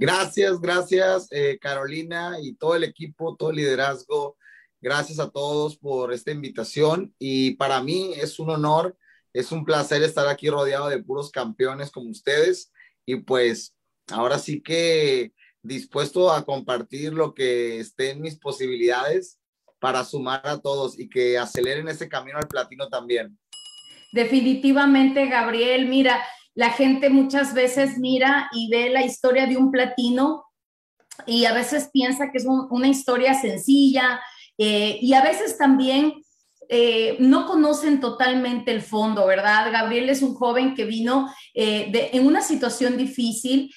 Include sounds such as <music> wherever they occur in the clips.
Gracias, gracias eh, Carolina y todo el equipo, todo el liderazgo. Gracias a todos por esta invitación y para mí es un honor, es un placer estar aquí rodeado de puros campeones como ustedes y pues ahora sí que dispuesto a compartir lo que esté en mis posibilidades para sumar a todos y que aceleren ese camino al platino también. Definitivamente, Gabriel, mira, la gente muchas veces mira y ve la historia de un platino y a veces piensa que es una historia sencilla eh, y a veces también eh, no conocen totalmente el fondo, ¿verdad? Gabriel es un joven que vino eh, en una situación difícil,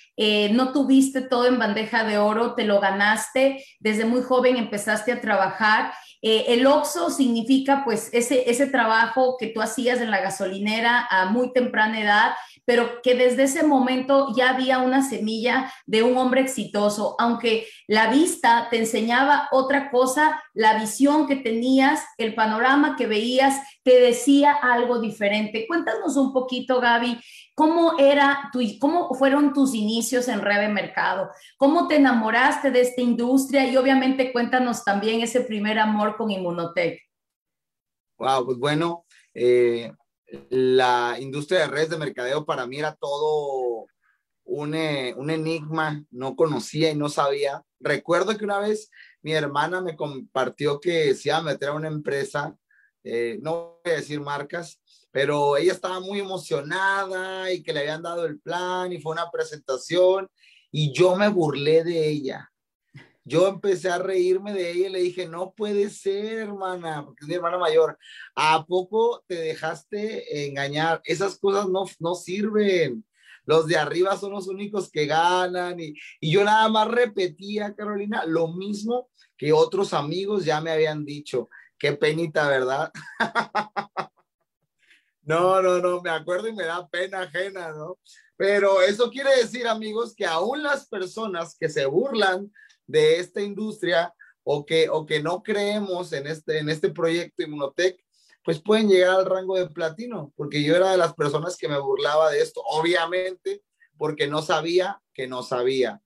no tuviste todo en bandeja de oro, te lo ganaste, desde muy joven empezaste a trabajar el OXO significa pues ese, ese trabajo que tú hacías en la gasolinera a muy temprana edad, pero que desde ese momento ya había una semilla de un hombre exitoso, aunque la vista te enseñaba otra cosa, la visión que tenías, el panorama que veías, te decía algo diferente. Cuéntanos un poquito, Gaby, ¿Cómo, era tu, ¿Cómo fueron tus inicios en Rebe Mercado? ¿Cómo te enamoraste de esta industria? Y obviamente cuéntanos también ese primer amor con Inmunotech. Wow, pues bueno, eh, la industria de redes de mercadeo para mí era todo un, eh, un, enigma, no conocía y no sabía. Recuerdo que una vez mi hermana me compartió que se iba a meter a una empresa, eh, no voy a decir marcas, pero ella estaba muy emocionada y que le habían dado el plan y fue una presentación y yo me burlé de ella. Yo empecé a reírme de ella y le dije, no puede ser, hermana, porque es mi hermana mayor. ¿A poco te dejaste engañar? Esas cosas no, no sirven. Los de arriba son los únicos que ganan. Y, y yo nada más repetía, Carolina, lo mismo que otros amigos ya me habían dicho. Qué penita, ¿verdad? <laughs> No, no, no, me acuerdo y me da pena ajena, ¿no? Pero eso quiere decir, amigos, que aún las personas que se burlan de esta industria o que, o que no creemos en este, en este proyecto Inmunotech, pues pueden llegar al rango de platino, porque yo era de las personas que me burlaba de esto, obviamente, porque no sabía que no sabía.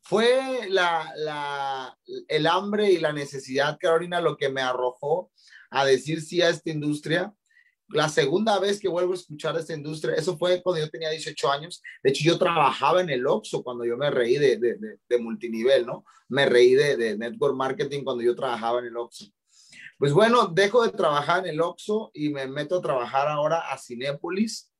Fue la, la, el hambre y la necesidad, Carolina, lo que me arrojó a decir sí a esta industria la segunda vez que vuelvo a escuchar esta industria, eso fue cuando yo tenía 18 años. De hecho, yo trabajaba en el Oxxo cuando yo me reí de, de, de, multinivel, ¿no? Me reí de, de, network marketing cuando yo trabajaba en el Oxxo. Pues bueno, dejo de trabajar en el Oxxo y me meto a trabajar ahora a Cinépolis.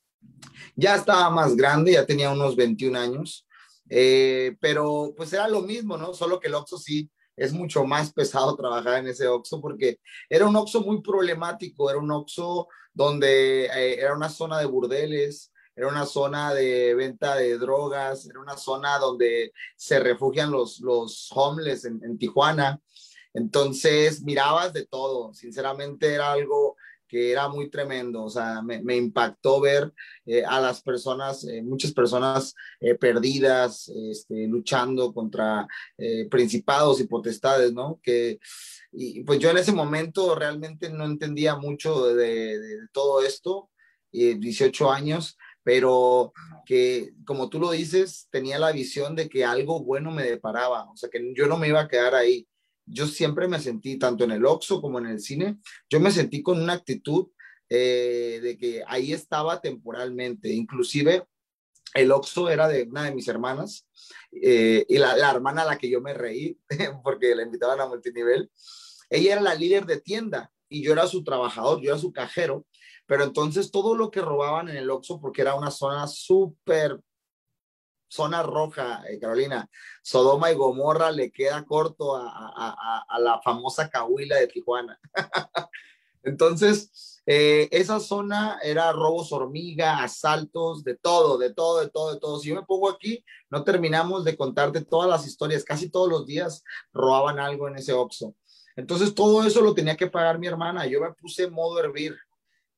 Ya estaba más grande, ya tenía unos 21 años, eh, pero pues era lo mismo, ¿no? Solo que el Oxxo sí es mucho más pesado <laughs> trabajar en ese Oxxo porque era un Oxxo muy problemático, era un Oxxo donde eh, era una zona de burdeles, era una zona de venta de drogas, era una zona donde se refugian los, los homeless en, Tijuana. Entonces mirabas de todo, sinceramente era algo que era muy tremendo, o sea, me, impactó ver eh, a las personas, eh, muchas personas perdidas, este, luchando contra principados y potestades, ¿no? Que y pues yo en ese momento realmente no entendía mucho de, todo esto, 18 años, pero que como tú lo dices, tenía la visión de que algo bueno me deparaba, o sea, que yo no me iba a quedar ahí. Yo siempre me sentí, tanto en el Oxxo como en el cine, yo me sentí con una actitud eh, de que ahí estaba temporalmente, inclusive el Oxxo era de una de mis hermanas eh, y la, hermana a la que yo me reí <laughs> porque la invitaban a multinivel ella era la líder de tienda y yo era su trabajador, yo era su cajero, pero entonces todo lo que robaban en el Oxxo, porque era una zona súper, zona roja, eh, Carolina, Sodoma y Gomorra le queda corto a, la famosa Cahuila de Tijuana. <laughs> entonces, eh, esa zona era robos hormiga, asaltos, de todo, de todo, de todo, de todo. Si yo me pongo aquí, no terminamos de contarte todas las historias. Casi todos los días robaban algo en ese Oxxo. Entonces todo eso lo tenía que pagar mi hermana. Yo me puse modo hervir.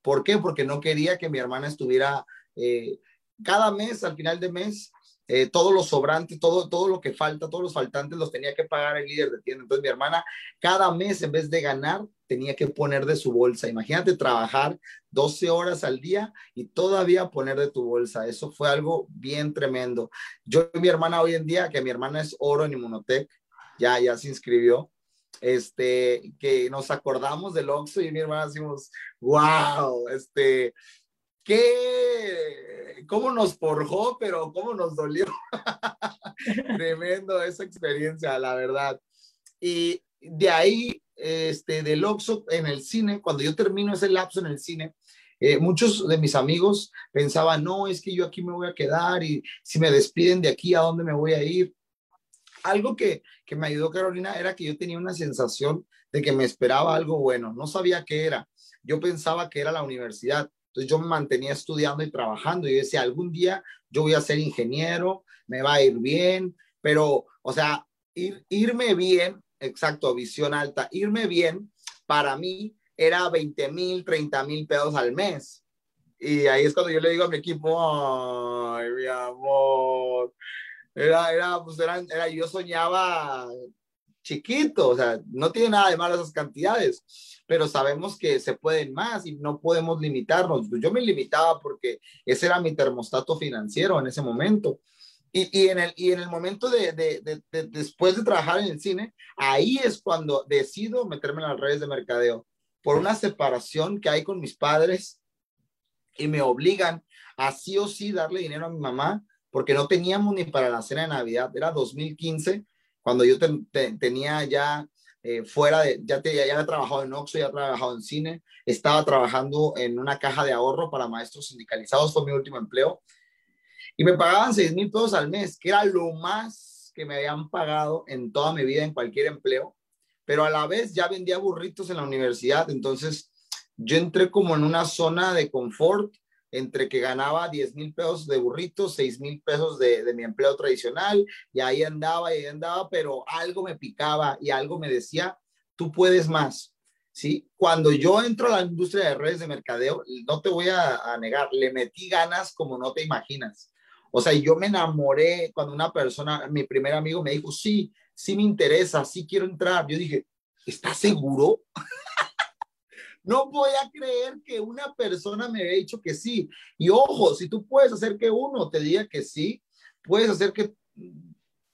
¿Por qué? Porque no quería que mi hermana estuviera eh, cada mes, al final de mes, eh, todo lo sobrante, todo, todo lo que falta, todos los faltantes los tenía que pagar el líder de tienda. Entonces mi hermana cada mes en vez de ganar tenía que poner de su bolsa. Imagínate trabajar 12 horas al día y todavía poner de tu bolsa. Eso fue algo bien tremendo. Yo y mi hermana hoy en día, que mi hermana es oro en Inmunotech, ya, ya se inscribió, este, que nos acordamos del Oxxo y mi hermana decimos, wow, este, qué, cómo nos forjó, pero cómo nos dolió. <laughs> Tremendo esa experiencia, la verdad. Y de ahí, este, del Oxxo en el cine, cuando yo termino ese lapso en el cine, eh, muchos de mis amigos pensaban, no, es que yo aquí me voy a quedar y si me despiden de aquí, ¿a dónde me voy a ir? Algo que, que me ayudó Carolina era que yo tenía una sensación de que me esperaba algo bueno. No sabía qué era. Yo pensaba que era la universidad. Entonces yo me mantenía estudiando y trabajando. Y decía, algún día yo voy a ser ingeniero, me va a ir bien, pero, o sea, ir, irme bien, exacto, visión alta, irme bien para mí era 20 mil, 30 mil pesos al mes. Y ahí es cuando yo le digo a mi equipo, ay, mi amor, era, era, pues era, era, yo soñaba chiquito, o sea, no tiene nada de malo esas cantidades, pero sabemos que se pueden más y no podemos limitarnos. Yo me limitaba porque ese era mi termostato financiero en ese momento. Y, y en, el, y en el momento de, de, de, después de trabajar en el cine, ahí es cuando decido meterme en las redes de mercadeo por una separación que hay con mis padres y me obligan a sí o sí darle dinero a mi mamá porque no teníamos ni para la cena de Navidad. Era 2015 cuando yo tenía ya eh, fuera de, ya, te, ya había trabajado en Oxxo, ya había trabajado en cine, estaba trabajando en una caja de ahorro para maestros sindicalizados, fue mi último empleo, y me pagaban 6 mil pesos al mes, que era lo más que me habían pagado en toda mi vida en cualquier empleo, pero a la vez ya vendía burritos en la universidad, entonces yo entré como en una zona de confort entre que ganaba 10 mil pesos de burritos, 6 mil pesos de, de, mi empleo tradicional, y ahí andaba y ahí andaba, pero algo me picaba y algo me decía, tú puedes más. ¿Sí? Cuando yo entro a la industria de redes de mercadeo, no te voy a, a negar, le metí ganas como no te imaginas. O sea, yo me enamoré cuando una persona, mi primer amigo me dijo, sí, sí me interesa, sí quiero entrar. Yo dije, ¿estás seguro? <laughs> No voy a creer que una persona me haya dicho que sí. Y ojo, si tú puedes hacer que uno te diga que sí, puedes hacer que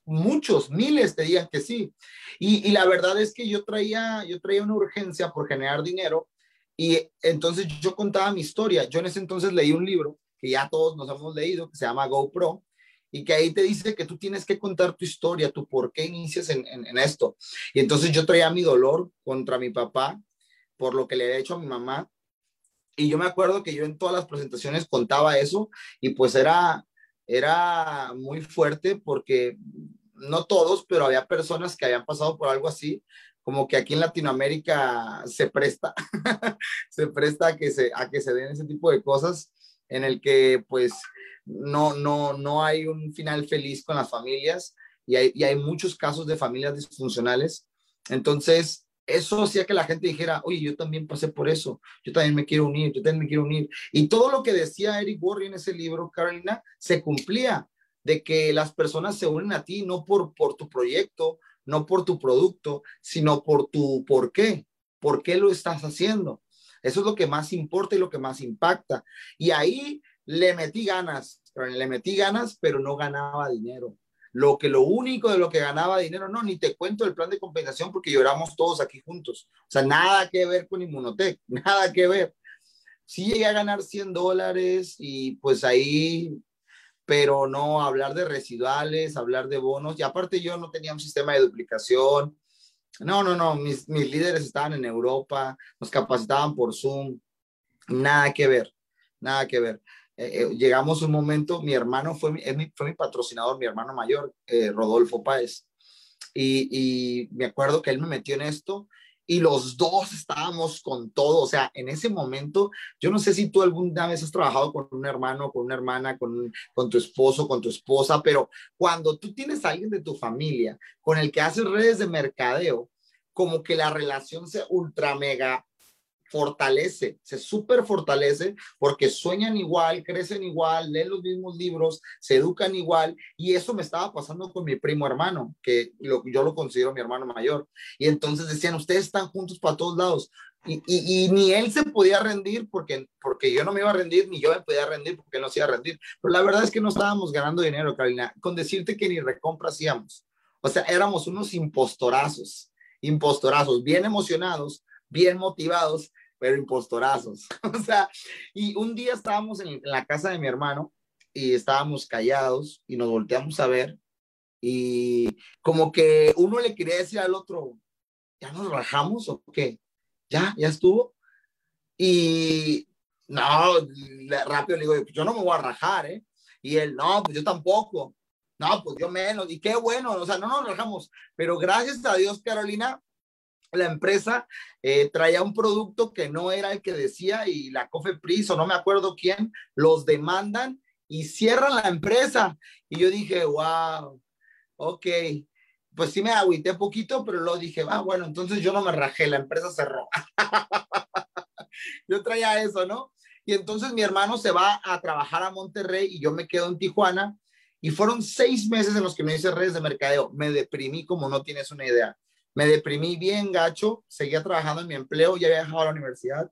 muchos, miles te digan que sí. Y, la verdad es que yo traía, yo traía una urgencia por generar dinero y entonces yo contaba mi historia. Yo en ese entonces leí un libro que ya todos nos hemos leído, que se llama GoPro, y que ahí te dice que tú tienes que contar tu historia, tu por qué inicias en esto. Y entonces yo traía mi dolor contra mi papá, por lo que le he hecho a mi mamá. Y yo me acuerdo que yo en todas las presentaciones contaba eso y pues era, era muy fuerte porque no todos, pero había personas que habían pasado por algo así, como que aquí en Latinoamérica se presta, <laughs> se presta a que se, a que se den ese tipo de cosas en el que pues no, no, no hay un final feliz con las familias y hay, y hay muchos casos de familias disfuncionales. Entonces, eso hacía que la gente dijera, oye, yo también pasé por eso, yo también me quiero unir, yo también me quiero unir. Y todo lo que decía Eric Worre en ese libro, Carolina, se cumplía, de que las personas se unen a ti no por, por tu proyecto, no por tu producto, sino por tu por qué, por qué lo estás haciendo. Eso es lo que más importa y lo que más impacta. Y ahí le metí ganas, le metí ganas, pero no ganaba dinero lo que lo único de lo que ganaba dinero, no, ni te cuento el plan de compensación porque lloramos todos aquí juntos. O sea, nada que ver con Inmunotech, <laughs> nada que ver. Sí llegué a ganar 100 dólares y pues ahí, pero no hablar de residuales, hablar de bonos. Y aparte yo no tenía un sistema de duplicación. No, no, no, mis, mis líderes estaban en Europa, nos capacitaban por Zoom. Nada que ver, nada que ver. Eh, eh, llegamos un momento, mi hermano fue mi, fue mi patrocinador, mi hermano mayor, eh, Rodolfo Páez, y, me acuerdo que él me metió en esto y los dos estábamos con todo, o sea, en ese momento, yo no sé si tú alguna vez has trabajado con un hermano, con una hermana, con, con tu esposo, con tu esposa, pero cuando tú tienes a alguien de tu familia con el que haces redes de mercadeo, como que la relación se ultra mega fortalece, se súper fortalece porque sueñan igual, crecen igual, leen los mismos libros, se educan igual y eso me estaba pasando con mi primo hermano, que yo lo considero mi hermano mayor. Y entonces decían, ustedes están juntos para todos lados. Y, y, ni él se podía rendir porque, porque yo no me iba a rendir, ni yo me podía rendir porque no se iba a rendir. Pero la verdad es que no estábamos ganando dinero, Carolina, con decirte que ni recompra hacíamos. O sea, éramos unos impostorazos, impostorazos, bien emocionados, bien motivados, pero impostorazos. <laughs> o sea, y un día estábamos en, la casa de mi hermano y estábamos callados y nos volteamos a ver y como que uno le quería decir al otro, ¿ya nos rajamos o qué? ¿Ya? ¿Ya estuvo? Y no, rápido le digo, yo no me voy a rajar, ¿eh? Y él, no, pues yo tampoco. No, pues yo menos. Y qué bueno, o sea, no nos rajamos. Pero gracias a Dios, Carolina, la empresa eh, traía un producto que no era el que decía y la Cofepris o no me acuerdo quién los demandan y cierran la empresa. Y yo dije, wow, ok, pues sí me agüité poquito, pero luego dije, ah, bueno, entonces yo no me rajé, la empresa cerró. <laughs> yo traía eso, ¿no? Y entonces mi hermano se va a trabajar a Monterrey y yo me quedo en Tijuana. Y fueron seis meses en los que me hice redes de mercadeo. Me deprimí como no tienes una idea. Me deprimí bien gacho, seguía trabajando en mi empleo, ya había dejado la universidad.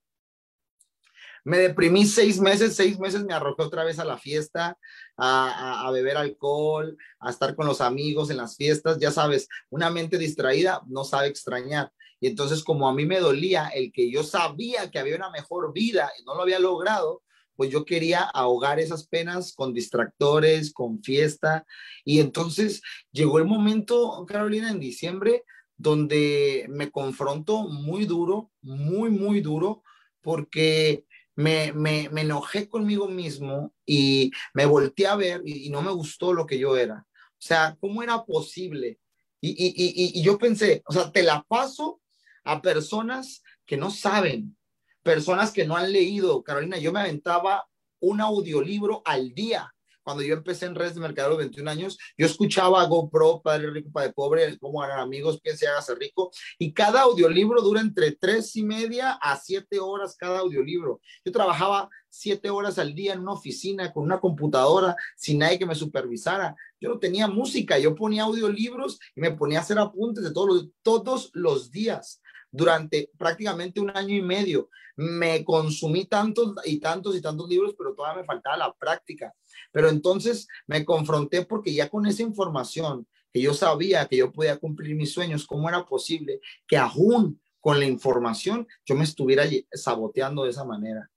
Me deprimí seis meses, seis meses me arrojé otra vez a la fiesta, a, a, beber alcohol, a estar con los amigos en las fiestas. Ya sabes, una mente distraída no sabe extrañar. Y entonces como a mí me dolía el que yo sabía que había una mejor vida y no lo había logrado, pues yo quería ahogar esas penas con distractores, con fiesta. Y entonces llegó el momento, Carolina, en diciembre, donde me confronto muy duro, muy, muy duro, porque me, me, me enojé conmigo mismo y me volteé a ver y, no me gustó lo que yo era. O sea, ¿cómo era posible? Y, y, y, y yo pensé, o sea, te la paso a personas que no saben, personas que no han leído. Carolina, yo me aventaba un audiolibro al día cuando yo empecé en redes de mercado a los 21 años, yo escuchaba a GoPro, Padre Rico, Padre Pobre, cómo ganar amigos, quién se haga ser rico, y cada audiolibro dura entre tres y media a siete horas cada audiolibro. Yo trabajaba siete horas al día en una oficina con una computadora sin nadie que me supervisara. Yo no tenía música, yo ponía audiolibros y me ponía a hacer apuntes de todos los, todos los días durante prácticamente un año y medio. Me consumí tantos y tantos y tantos libros, pero todavía me faltaba la práctica. Pero entonces me confronté porque ya con esa información que yo sabía que yo podía cumplir mis sueños, ¿cómo era posible que aún con la información yo me estuviera saboteando de esa manera?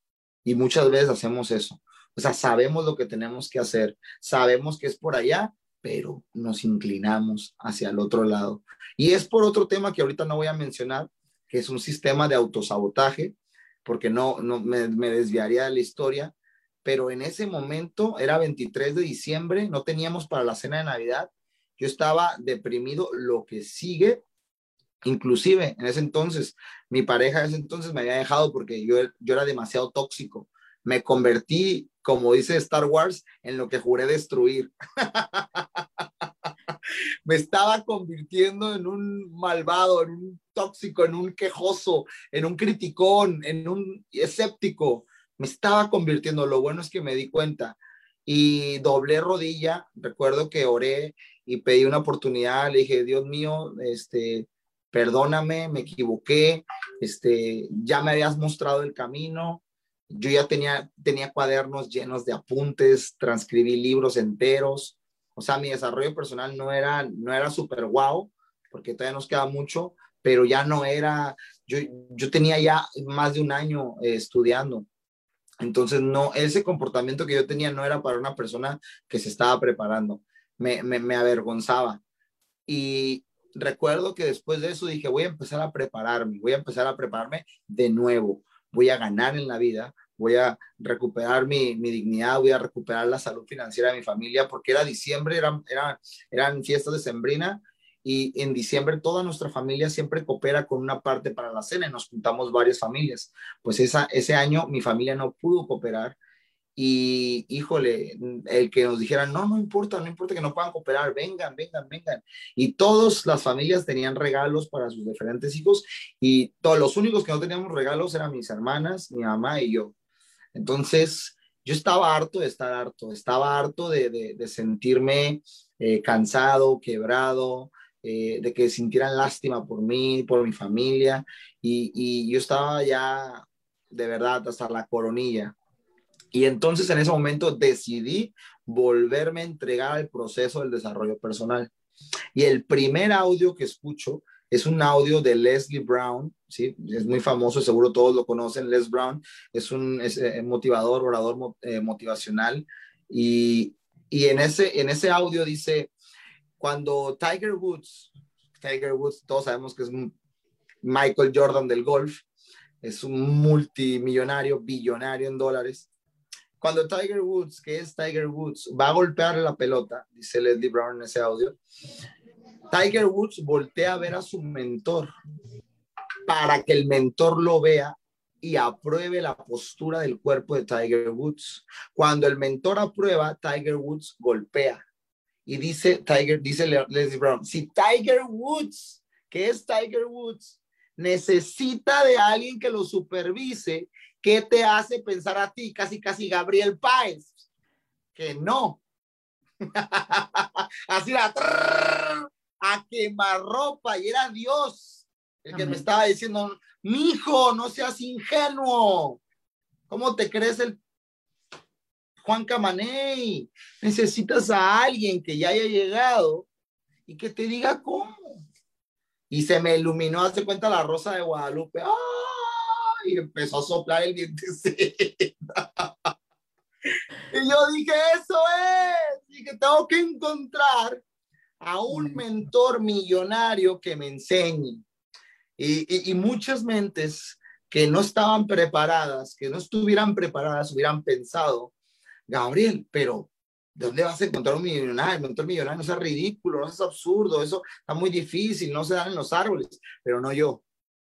Y muchas veces hacemos eso. O sea, sabemos lo que tenemos que hacer, sabemos que es por allá, pero nos inclinamos hacia el otro lado. Y es por otro tema que ahorita no voy a mencionar, que es un sistema de autosabotaje, porque no, no me, me desviaría de la historia, pero en ese momento era 23 de diciembre, no teníamos para la cena de Navidad, yo estaba deprimido, lo que sigue, inclusive en ese entonces, mi pareja en ese entonces me había dejado porque yo, yo era demasiado tóxico, me convertí, como dice Star Wars, en lo que juré destruir. <laughs> <laughs> me estaba convirtiendo en un malvado, en un tóxico, en un quejoso, en un criticón, en un escéptico me estaba convirtiendo. Lo bueno es que me di cuenta y doblé rodilla. Recuerdo que oré y pedí una oportunidad. Le dije, Dios mío, este, perdóname, me equivoqué. Este, ya me habías mostrado el camino. Yo ya tenía, tenía cuadernos llenos de apuntes, transcribí libros enteros. O sea, mi desarrollo personal no era, no era súper guau, porque todavía nos queda mucho, pero ya no era, yo, yo tenía ya más de un año eh, estudiando. Entonces, no, ese comportamiento que yo tenía no era para una persona que se estaba preparando. Me, me, avergonzaba. Y recuerdo que después de eso dije, voy a empezar a prepararme, voy a empezar a prepararme de nuevo. Voy a ganar en la vida, voy a recuperar mi, mi, dignidad, voy a recuperar la salud financiera de mi familia, porque era diciembre, eran, eran, eran fiestas de Sembrina y en diciembre toda nuestra familia siempre coopera con una parte para la cena y nos juntamos varias familias. Pues esa, ese año mi familia no pudo cooperar y híjole, el que nos dijeran, no, no importa, no importa que no puedan cooperar, vengan, vengan, vengan. Y todas las familias tenían regalos para sus diferentes hijos y todos los únicos que no teníamos regalos eran mis hermanas, mi mamá y yo. Entonces, yo estaba harto de estar harto, estaba harto de, de, sentirme eh, cansado, quebrado, eh, de que sintieran lástima por mí, por mi familia, y, y yo estaba ya de verdad hasta la coronilla. Y entonces en ese momento decidí volverme a entregar al proceso del desarrollo personal. Y el primer audio que escucho es un audio de Leslie Brown, ¿sí? Es muy famoso, seguro todos lo conocen. Les Brown es un eh, motivador, orador eh, motivacional. Y, y en, ese, audio dice, cuando Tiger Woods, Tiger Woods, todos sabemos que es Michael Jordan del golf, es un multimillonario, billonario en dólares. Cuando Tiger Woods, que es Tiger Woods, va a golpear la pelota, dice Leslie Brown en ese audio, Tiger Woods voltea a ver a su mentor para que el mentor lo vea y apruebe la postura del cuerpo de Tiger Woods. Cuando el mentor aprueba, Tiger Woods golpea. Y dice Tiger, dice Leslie Brown, si Tiger Woods, que es Tiger Woods, necesita de alguien que lo supervise, ¿Qué te hace pensar a ti, casi casi Gabriel Páez? Que no. <laughs> Así la a quemarropa y era Dios el que me estaba diciendo, mi hijo, no seas ingenuo. ¿Cómo te crees el Juan Camaney? Necesitas a alguien que ya haya llegado y que te diga cómo. Y se me iluminó, hace cuenta la rosa de Guadalupe. ¡Ah! y empezó a soplar el diente <laughs> y yo dije, eso es, y que tengo que encontrar a un mm. mentor millonario que me enseñe. Y, y, muchas mentes que no estaban preparadas, que no estuvieran preparadas, hubieran pensado, Gabriel, pero ¿de dónde vas a encontrar un millonario? Un mentor millonario, no es ridículo, no es absurdo, eso está muy difícil, no se dan en los árboles, pero no yo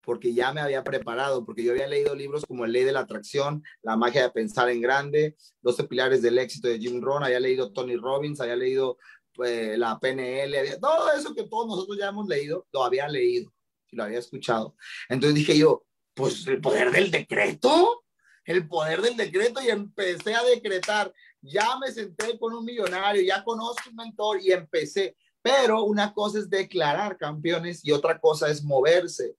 porque ya me había preparado, porque yo había leído libros como El Ley de la Atracción, La magia de pensar en grande, 12 pilares del éxito de Jim Rohn, había leído Tony Robbins, había leído pues, la PNL, todo eso que todos nosotros ya hemos leído, lo había leído y lo había escuchado. Entonces dije yo, pues el poder del decreto, el poder del decreto y empecé a decretar. Ya me senté con un millonario, ya conozco un mentor y empecé. Pero una cosa es declarar campeones y otra cosa es moverse.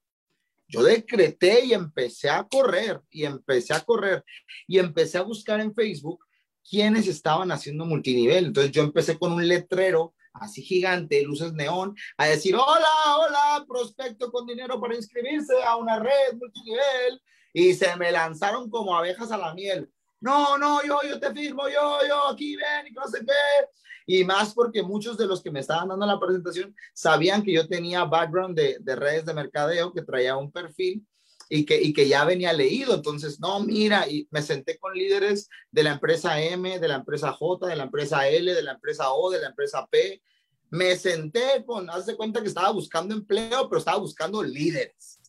Yo decreté y empecé a correr y empecé a correr y empecé a buscar en Facebook quiénes estaban haciendo multinivel. Entonces yo empecé con un letrero así gigante, luces neón, a decir, hola, hola, prospecto con dinero para inscribirse a una red multinivel. Y se me lanzaron como abejas a la miel. No, no, yo, yo te firmo, yo, yo, aquí ven y no sé qué y más porque muchos de los que me estaban dando la presentación sabían que yo tenía background de, de redes de mercadeo, que traía un perfil y que, y que ya venía leído. Entonces, no, mira, y me senté con líderes de la empresa M, de la empresa J, de la empresa L, de la empresa O, de la empresa P. Me senté con, haz de cuenta que estaba buscando empleo, pero estaba buscando líderes.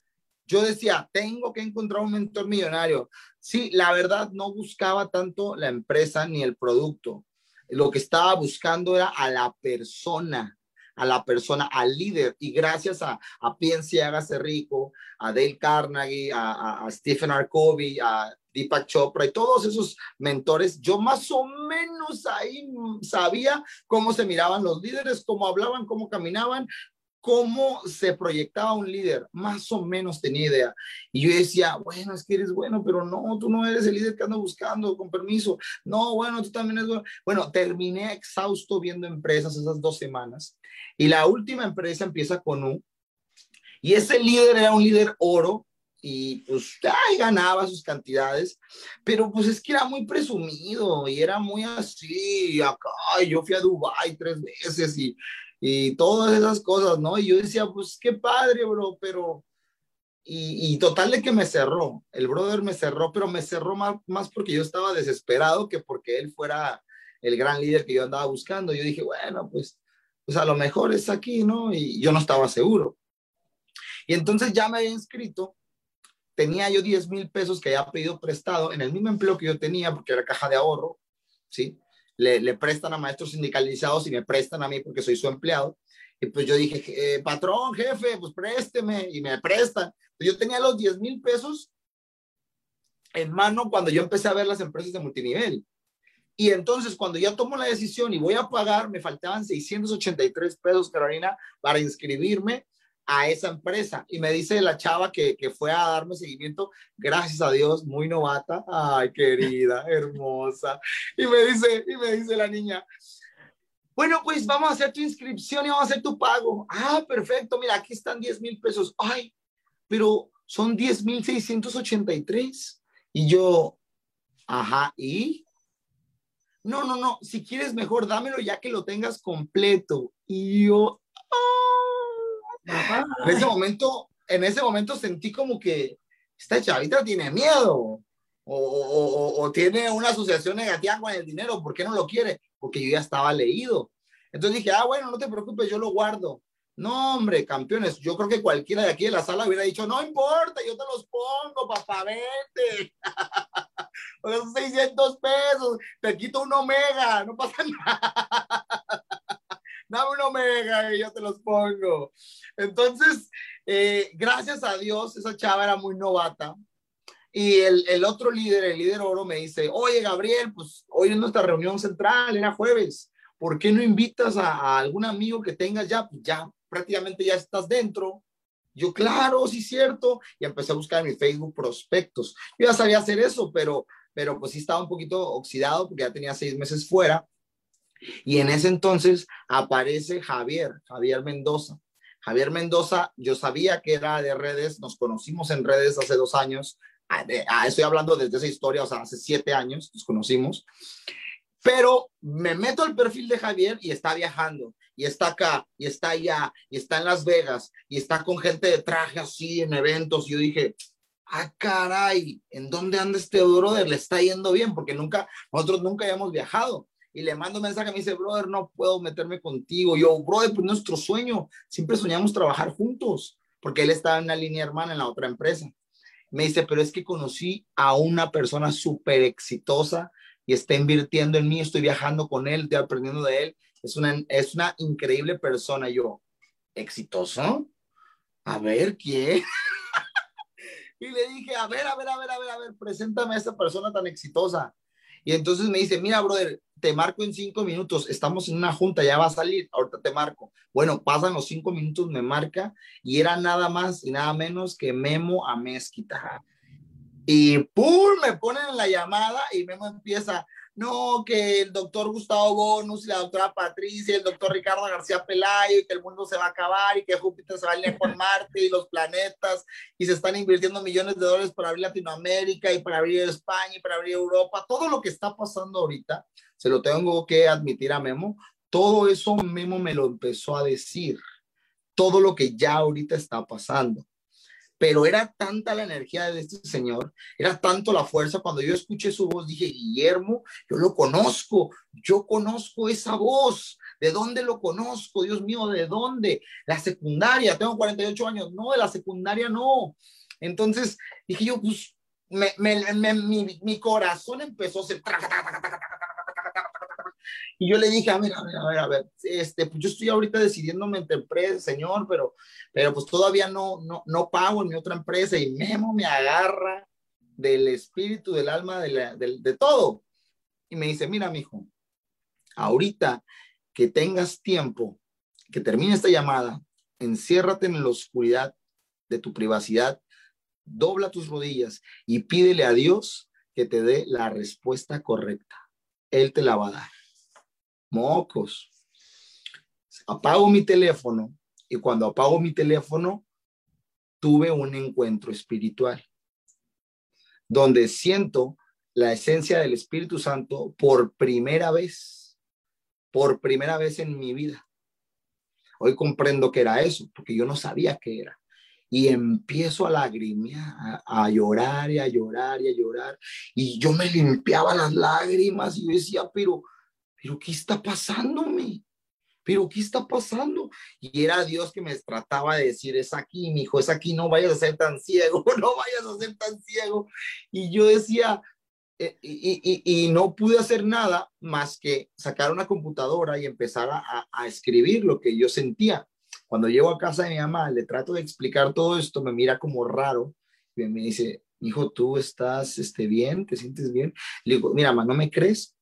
Yo decía, tengo que encontrar un mentor millonario. Sí, la verdad no buscaba tanto la empresa ni el producto lo que estaba buscando era a la persona, a la persona, al líder. Y gracias a, a Piense Hágase Rico, a Dale Carnegie, a, a, Stephen R. Covey, a Deepak Chopra y todos esos mentores, yo más o menos ahí sabía cómo se miraban los líderes, cómo hablaban, cómo caminaban, cómo se proyectaba un líder, más o menos tenía idea. Y yo decía, bueno, es que eres bueno, pero no, tú no eres el líder que ando buscando, con permiso. No, bueno, tú también eres bueno. Bueno, terminé exhausto viendo empresas esas dos semanas. Y la última empresa empieza con U. Y ese líder era un líder oro, y pues ay, ganaba sus cantidades, pero pues es que era muy presumido y era muy así, acá, yo fui a Dubai tres veces y y todas esas cosas, ¿no? Y yo decía, pues qué padre, bro, pero... Y, total de que me cerró, el brother me cerró, pero me cerró más, más porque yo estaba desesperado que porque él fuera el gran líder que yo andaba buscando. Yo dije, bueno, pues, pues a lo mejor es aquí, ¿no? Y yo no estaba seguro. Y entonces ya me había inscrito tenía yo 10 mil pesos que había pedido prestado en el mismo empleo que yo tenía, porque era caja de ahorro, ¿sí? Le, prestan a maestros sindicalizados y me prestan a mí porque soy su empleado. Y pues yo dije, eh, patrón, jefe, pues présteme y me prestan. Yo tenía los 10 mil pesos en mano cuando yo empecé a ver las empresas de multinivel. Y entonces cuando ya tomo la decisión y voy a pagar, me faltaban 683 pesos, Carolina, para inscribirme a esa empresa. Y me dice la chava que, que fue a darme seguimiento, gracias a Dios, muy novata. Ay, querida, <laughs> hermosa. Y me dice, y me dice la niña, bueno, pues vamos a hacer tu inscripción y vamos a hacer tu pago. Ah, perfecto, mira, aquí están 10 mil pesos. Ay, pero son 10 mil 683. Y yo, ajá, ¿y? No, no, no, si quieres mejor dámelo ya que lo tengas completo. Y yo, en ese momento, en ese momento sentí como que esta chavita tiene miedo o, o, tiene una asociación negativa con el dinero. ¿Por qué no lo quiere? Porque yo ya estaba leído. Entonces dije, ah, bueno, no te preocupes, yo lo guardo. No, hombre, campeones, yo creo que cualquiera de aquí de la sala hubiera dicho, no importa, yo te los pongo, papá, vete. Por esos 600 pesos, te quito un omega, no pasa <laughs> nada. Dame un omega y yo te los pongo. Entonces, eh, gracias a Dios, esa chava era muy novata. Y el, el, otro líder, el líder oro, me dice, oye, Gabriel, pues hoy es nuestra reunión central, era jueves. ¿Por qué no invitas a, algún amigo que tengas ya? Pues ya prácticamente ya estás dentro. Yo, claro, sí, cierto. Y empecé a buscar en mi Facebook prospectos. Yo ya sabía hacer eso, pero, pero pues sí estaba un poquito oxidado porque ya tenía seis meses fuera. Y en ese entonces aparece Javier, Javier Mendoza. Javier Mendoza, yo sabía que era de redes, nos conocimos en redes hace dos años. Ah, ah, estoy hablando desde esa historia, o sea, hace siete años nos conocimos. Pero me meto al perfil de Javier y está viajando y está acá, y está allá, y está en Las Vegas, y está con gente de traje así en eventos. Y yo dije, ah, caray, ¿en dónde anda este brother? Le está yendo bien, porque nunca, nosotros nunca habíamos viajado. Y le mando un mensaje, me dice, brother, no puedo meterme contigo. Yo, brother, pues nuestro sueño, siempre soñamos trabajar juntos, porque él estaba en la línea hermana en la otra empresa. Me dice, pero es que conocí a una persona súper exitosa y está invirtiendo en mí, estoy viajando con él, estoy aprendiendo de él es una, es una increíble persona. Yo, ¿exitoso? A ver, ¿quién? <laughs> y le dije, a ver, a ver, a ver, a ver, a ver, preséntame a esta persona tan exitosa. Y entonces me dice, mira, brother, te marco en cinco minutos, estamos en una junta, ya va a salir, ahorita te marco. Bueno, pasan los cinco minutos, me marca y era nada más y nada menos que Memo a Mezquita. Y ¡pum! me ponen en la llamada y Memo empieza, no, que el doctor Gustavo Bonus y la doctora Patricia y el doctor Ricardo García Pelayo y que el mundo se va a acabar y que Júpiter se va a alinear con Marte y los planetas y se están invirtiendo millones de dólares para abrir Latinoamérica y para abrir España y para abrir Europa. Todo lo que está pasando ahorita, se lo tengo que admitir a Memo, todo eso Memo me lo empezó a decir. Todo lo que ya ahorita está pasando pero era tanta la energía de este señor, era tanto la fuerza. Cuando yo escuché su voz, dije, Guillermo, yo lo conozco, yo conozco esa voz. ¿De dónde lo conozco? Dios mío, ¿de dónde? La secundaria, tengo 48 años, no, de la secundaria no. Entonces dije yo, pues, mi, corazón empezó a ser y yo le dije, a ver, a ver, a ver, a ver, este, pues yo estoy ahorita decidiéndome entre empresas, señor, pero, pero pues todavía no, no, no pago en mi otra empresa y Memo me agarra del espíritu, del alma, de, de, de todo. Y me dice, mira, mijo, ahorita que tengas tiempo, que termine esta llamada, enciérrate en la oscuridad de tu privacidad, dobla tus rodillas y pídele a Dios que te dé la respuesta correcta. Él te la va a dar mocos. Apago mi teléfono y cuando apago mi teléfono tuve un encuentro espiritual donde siento la esencia del Espíritu Santo por primera vez, por primera vez en mi vida. Hoy comprendo que era eso, porque yo no sabía qué era. Y empiezo a lagrimear, a, llorar y a llorar y a llorar. Y yo me limpiaba las lágrimas y decía, pero pero ¿qué está pasándome? pero ¿qué está pasando? Y era Dios que me trataba de decir, es aquí, mi hijo, es aquí, no vayas a ser tan ciego, <laughs> no vayas a ser tan ciego. Y yo decía, eh, y, no pude hacer nada más que sacar una computadora y empezar a, escribir lo que yo sentía. Cuando llego a casa de mi mamá, le trato de explicar todo esto, me mira como raro y me dice, hijo, ¿tú estás este, bien? ¿Te sientes bien? Le digo, mira, mamá, ¿no me crees?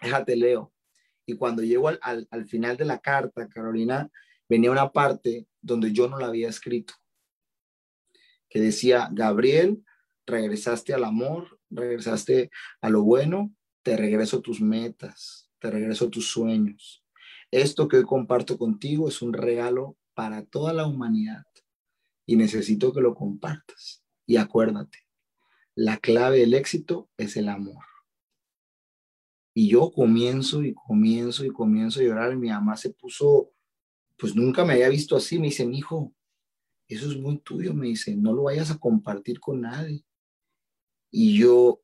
Déjate leo. Y cuando llego al, al, final de la carta, Carolina, venía una parte donde yo no la había escrito, que decía, Gabriel, regresaste al amor, regresaste a lo bueno, te regreso tus metas, te regreso tus sueños. Esto que hoy comparto contigo es un regalo para toda la humanidad y necesito que lo compartas. Y acuérdate, la clave del éxito es el amor. Y yo comienzo y comienzo y comienzo a llorar. Mi mamá se puso, pues nunca me había visto así. Me dice, mi hijo, eso es muy tuyo. Me dice, no lo vayas a compartir con nadie. Y yo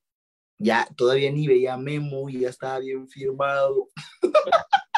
ya todavía ni veía Memo y ya estaba bien firmado. <laughs>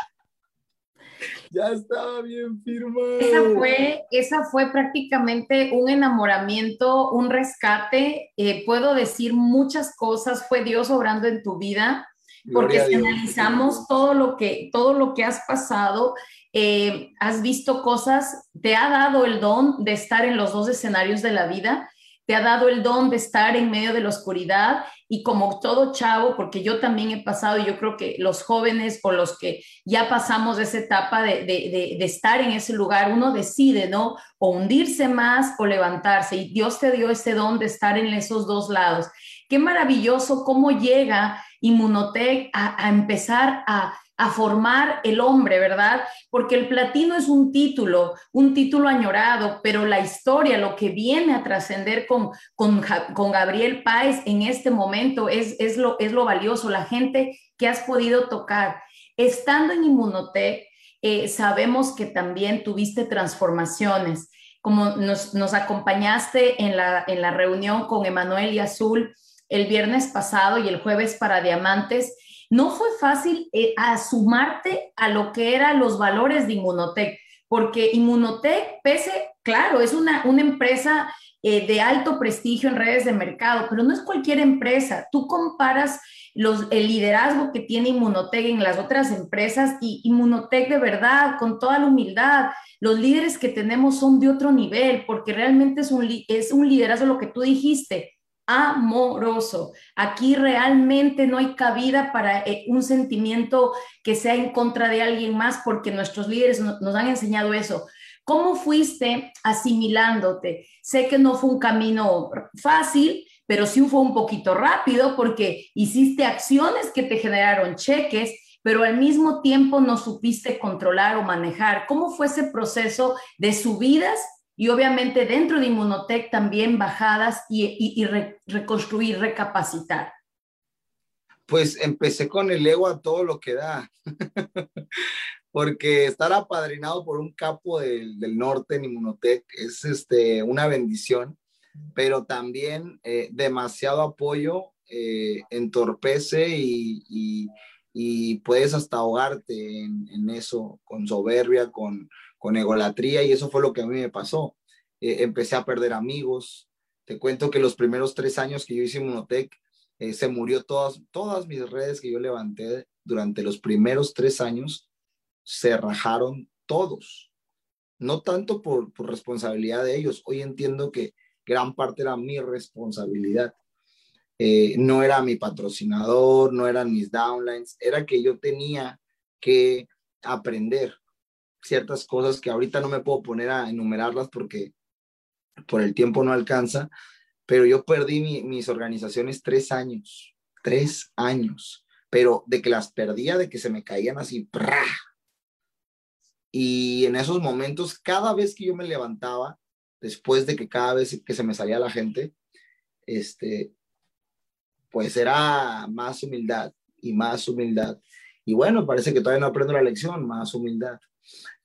ya estaba bien firmado. Esa fue, esa fue prácticamente un enamoramiento, un rescate. Eh, puedo decir muchas cosas. Fue Dios obrando en tu vida porque si analizamos todo lo que, todo lo que has pasado, eh, has visto cosas, te ha dado el don de estar en los dos escenarios de la vida, te ha dado el don de estar en medio de la oscuridad y como todo chavo, porque yo también he pasado, y yo creo que los jóvenes o los que ya pasamos esa etapa de, de, de, estar en ese lugar, uno decide, ¿no? O hundirse más o levantarse. Y Dios te dio ese don de estar en esos dos lados. Qué maravilloso cómo llega Inmunotech a, empezar a, formar el hombre, ¿verdad? Porque el platino es un título, un título añorado, pero la historia, lo que viene a trascender con, con, Gabriel Páez en este momento es, es, lo, es lo valioso, la gente que has podido tocar. Estando en Inmunotech, eh, sabemos que también tuviste transformaciones, como nos, nos acompañaste en la, en la reunión con Emanuel y Azul, el viernes pasado y el jueves para diamantes, no fue fácil eh, asumarte a lo que eran los valores de Inmunotech, porque Inmunotech, pese, claro, es una, una empresa eh, de alto prestigio en redes de mercado, pero no es cualquier empresa. Tú comparas los, el liderazgo que tiene Inmunotech en las otras empresas y Inmunotech de verdad, con toda la humildad, los líderes que tenemos son de otro nivel, porque realmente es un, es un liderazgo lo que tú dijiste, amoroso. Aquí realmente no hay cabida para eh, un sentimiento que sea en contra de alguien más porque nuestros líderes nos han enseñado eso. ¿Cómo fuiste asimilándote? Sé que no fue un camino fácil, pero sí fue un poquito rápido porque hiciste acciones que te generaron cheques, pero al mismo tiempo no supiste controlar o manejar. ¿Cómo fue ese proceso de subidas y obviamente dentro de Inmunotech también bajadas y, reconstruir, recapacitar? Pues empecé con el ego a todo lo que da, <laughs> porque estar apadrinado por un capo del, norte en Inmunotech es este, una bendición, pero también eh, demasiado apoyo eh, entorpece y, puedes hasta ahogarte en, en, eso, con soberbia, con, con egolatría y eso fue lo que a mí me pasó. Eh, empecé a perder amigos. Te cuento que los primeros tres años que yo hice Monotec, eh, se murió todas, todas mis redes que yo levanté durante los primeros tres años, se rajaron todos. No tanto por, por responsabilidad de ellos. Hoy entiendo que gran parte era mi responsabilidad. Eh, no era mi patrocinador, no eran mis downlines, era que yo tenía que aprender ciertas cosas que ahorita no me puedo poner a enumerarlas porque por el tiempo no alcanza, pero yo perdí mis organizaciones tres años, tres años, pero de que las perdía, de que se me caían así, y en esos momentos, cada vez que yo me levantaba, después de que cada vez que se me salía la gente, este, pues era más humildad y más humildad. Y bueno, parece que todavía no aprendo la lección, más humildad.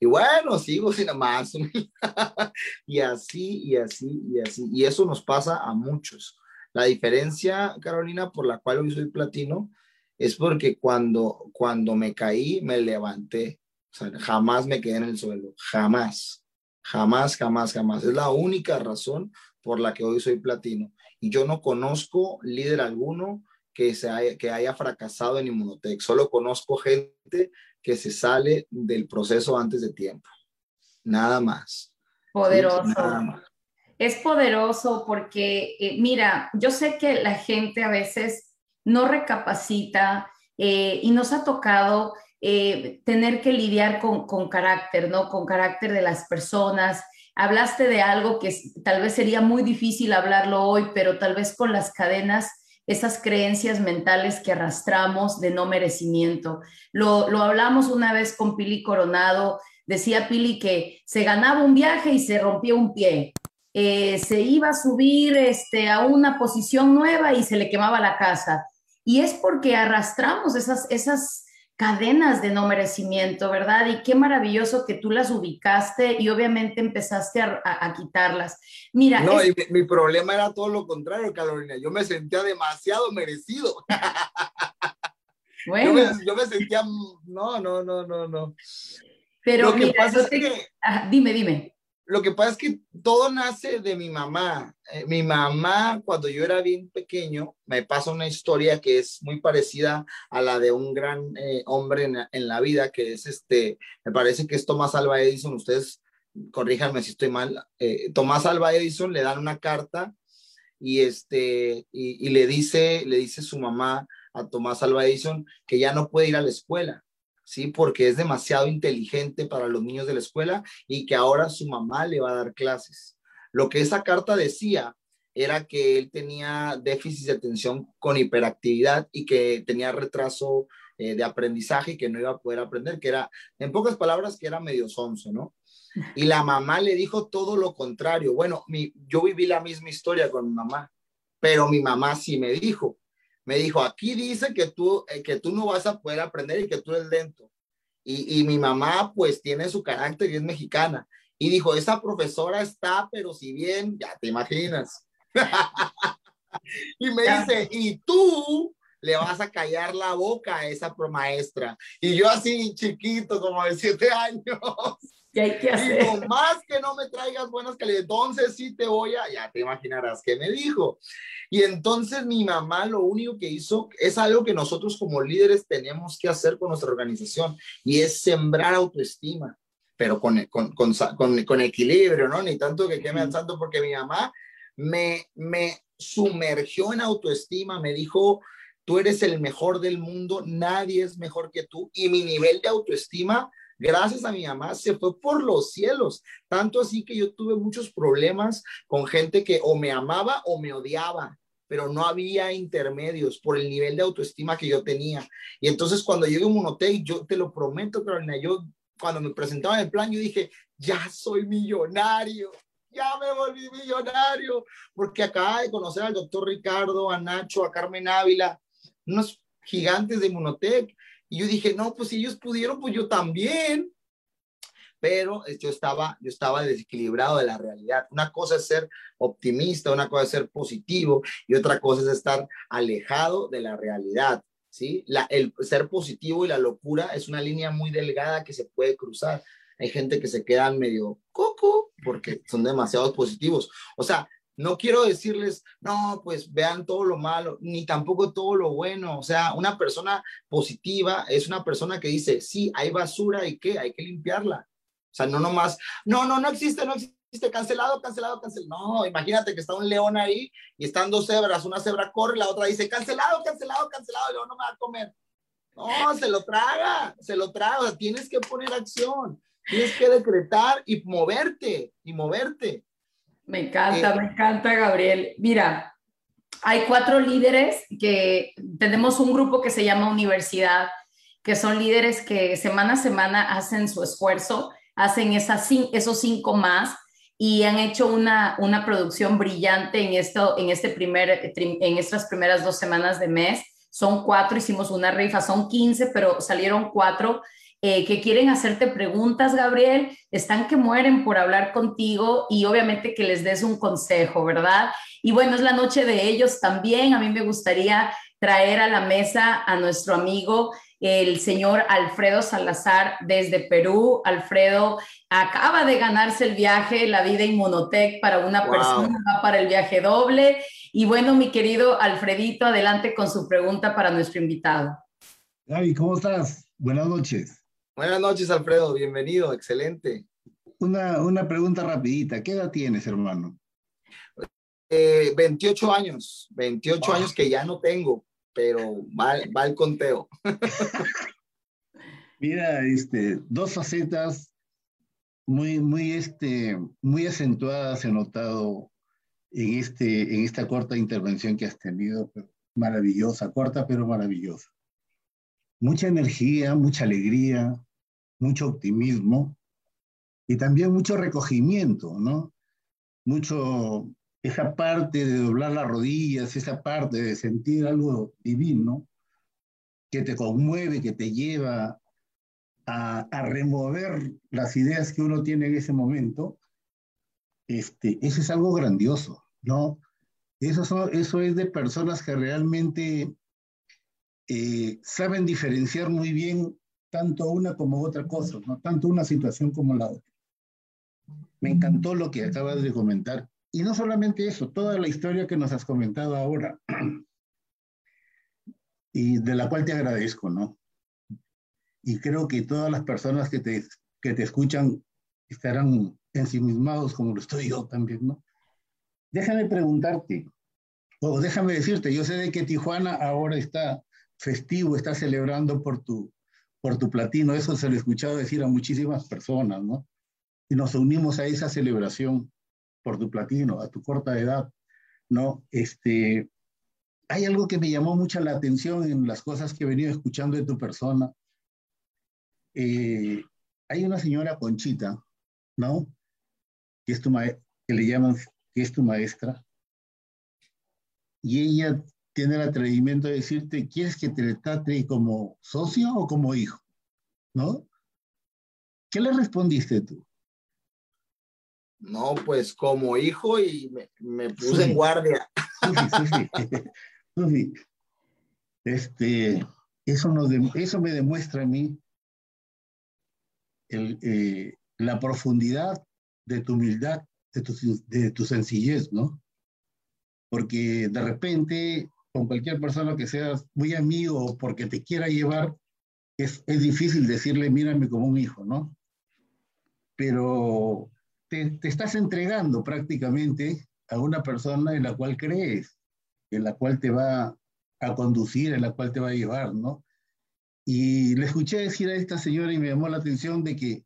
Y bueno, sigo sin más. <laughs> y así, y así, y así. Y eso nos pasa a muchos. La diferencia, Carolina, por la cual hoy soy platino, es porque cuando, cuando me caí, me levanté. O sea, jamás me quedé en el suelo, jamás, jamás, jamás, jamás. Es la única razón por la que hoy soy platino. Y yo no conozco líder alguno que, se haya, que haya fracasado en Inmunotech. Solo conozco gente que se sale del proceso antes de tiempo. Nada más. Poderoso. Es poderoso porque, eh, mira, yo sé que la gente a veces no recapacita eh, y nos ha tocado eh, tener que lidiar con, con, carácter, ¿no? Con carácter de las personas. Hablaste de algo que tal vez sería muy difícil hablarlo hoy, pero tal vez con las cadenas esas creencias mentales que arrastramos de no merecimiento. Lo, lo, hablamos una vez con Pili Coronado, decía Pili que se ganaba un viaje y se rompía un pie, eh, se iba a subir este, a una posición nueva y se le quemaba la casa. Y es porque arrastramos esas, esas cadenas de no merecimiento, ¿verdad? Y qué maravilloso que tú las ubicaste y obviamente empezaste a, quitarlas. Mira. No, y mi, problema era todo lo contrario, Carolina. Yo me sentía demasiado merecido. <laughs> Bueno. Yo me, sentía, no, no, no, no, no. Pero lo que pasa es que, dime, dime. Lo que pasa es que todo nace de mi mamá. Eh, mi mamá, cuando yo era bien pequeño, me pasa una historia que es muy parecida a la de un gran eh, hombre en, la vida, que es este, me parece que es Tomás Alba Edison. Ustedes corríjanme si estoy mal. Eh, Tomás Alba Edison le dan una carta y este y, y, le dice le dice su mamá a Tomás Alba Edison que ya no puede ir a la escuela ¿sí? Porque es demasiado inteligente para los niños de la escuela y que ahora su mamá le va a dar clases. Lo que esa carta decía era que él tenía déficit de atención con hiperactividad y que tenía retraso eh, de aprendizaje y que no iba a poder aprender, que era, en pocas palabras, que era medio sonso, ¿no? Y la mamá le dijo todo lo contrario. Bueno, yo viví la misma historia con mi mamá, pero mi mamá sí me dijo, me dijo, aquí dice que tú, eh, que tú no vas a poder aprender y que tú eres lento. Y, y, mi mamá pues tiene su carácter y es mexicana. Y dijo, esa profesora está, pero si bien, ya te imaginas. <laughs> y me dice, y tú le vas a callar la boca a esa maestra. Y yo así chiquito, como de siete años. ¿Qué hay que hacer? Digo, más que no me traigas buenas calidades, entonces sí te voy a, ya te imaginarás qué me dijo. Y entonces mi mamá lo único que hizo es algo que nosotros como líderes tenemos que hacer con nuestra organización y es sembrar autoestima, pero con, con, con, con, equilibrio, ¿no? Ni tanto que queme al santo, porque mi mamá me, me sumergió en autoestima, me dijo, tú eres el mejor del mundo, nadie es mejor que tú y mi nivel de autoestima gracias a mi mamá, se fue por los cielos. Tanto así que yo tuve muchos problemas con gente que o me amaba o me odiaba, pero no había intermedios por el nivel de autoestima que yo tenía. Y entonces cuando llegué a hotel, yo te lo prometo, Carolina, yo cuando me presentaba en el plan, yo dije, ya soy millonario. Ya me volví millonario, porque acaba de conocer al doctor Ricardo, a Nacho, a Carmen Ávila, unos gigantes de Munotec, y yo dije, no, pues si ellos pudieron, pues yo también. Pero yo estaba, yo estaba desequilibrado de la realidad. Una cosa es ser optimista, una cosa es ser positivo y otra cosa es estar alejado de la realidad. ¿sí? La, el ser positivo y la locura es una línea muy delgada que se puede cruzar. Hay gente que se queda medio coco porque son demasiados positivos. O sea, no quiero decirles, no, pues vean todo lo malo, ni tampoco todo lo bueno. O sea, una persona positiva es una persona que dice, sí, hay basura y qué, hay que limpiarla. O sea, no nomás, no, no, no existe, no existe, cancelado, cancelado, cancelado. No, imagínate que está un león ahí y están dos cebras, una cebra corre la otra dice, cancelado, cancelado, cancelado, el león no me va a comer. No, se lo traga, se lo traga, tienes que poner acción, tienes que decretar y moverte, y moverte. Me encanta, me encanta, Gabriel. Mira, hay cuatro líderes que tenemos un grupo que se llama Universidad, que son líderes que semana a semana hacen su esfuerzo, hacen esas, esos cinco más y han hecho una, una producción brillante en, esto, en, este primer, en estas primeras dos semanas de mes. Son cuatro, hicimos una rifa, son 15, pero salieron cuatro eh, que quieren hacerte preguntas, Gabriel, están que mueren por hablar contigo y obviamente que les des un consejo, ¿verdad? Y bueno, es la noche de ellos también. A mí me gustaría traer a la mesa a nuestro amigo el señor Alfredo Salazar desde Perú. Alfredo acaba de ganarse el viaje La Vida Inmunotech para una persona, para el viaje doble. Y bueno, mi querido Alfredito, adelante con su pregunta para nuestro invitado. Gaby, ¿cómo estás? Buenas noches. Buenas noches, Alfredo. Bienvenido. Excelente. Una, una pregunta rapidita. ¿Qué edad tienes, hermano? 28 eh, años. 28 años que ya no tengo pero va, va el conteo. <laughs> Mira, este, dos facetas muy, muy, este, muy acentuadas he notado en, este, en esta corta intervención que has tenido, maravillosa, corta pero maravillosa. Mucha energía, mucha alegría, mucho optimismo y también mucho recogimiento, ¿no? Mucho, esa parte de doblar las rodillas, esa parte de sentir algo divino que te conmueve, que te lleva a, a remover las ideas que uno tiene en ese momento, este, eso es algo grandioso, ¿no? Eso, eso es de personas que realmente eh, saben diferenciar muy bien tanto una como otra cosa, ¿no? Tanto una situación como la otra. Me encantó lo que acabas de comentar. Y no solamente eso, toda la historia que nos has comentado ahora, y de la cual te agradezco, ¿no? Y creo que todas las personas que te, que te escuchan estarán ensimismados como lo estoy yo también, ¿no? Déjame preguntarte, o déjame decirte, yo sé de que Tijuana ahora está festivo, está celebrando por tu, por tu platino, eso se lo he escuchado decir a muchísimas personas, ¿no? Y nos unimos a esa celebración por tu platino, a tu corta edad, ¿no? Este, hay algo que me llamó mucho la atención en las cosas que he venido escuchando de tu persona. Eh, hay una señora Conchita, ¿no? Que, es tu que le llaman que es tu maestra. Y ella tiene el atrevimiento de decirte, ¿quieres que te trate como socio o como hijo? ¿No? ¿Qué le respondiste tú? No, pues como hijo y me, puse en guardia. <laughs> Sufi, este, eso, nos eso me demuestra a mí el, eh, la profundidad de tu humildad, de tu, de tu sencillez, ¿no? Porque de repente, con cualquier persona que seas muy amigo o porque te quiera llevar, es, es difícil decirle, mírame como un hijo, ¿no? Pero te, estás entregando prácticamente a una persona en la cual crees, en la cual te va a conducir, en la cual te va a llevar, ¿no? Y le escuché decir a esta señora y me llamó la atención de que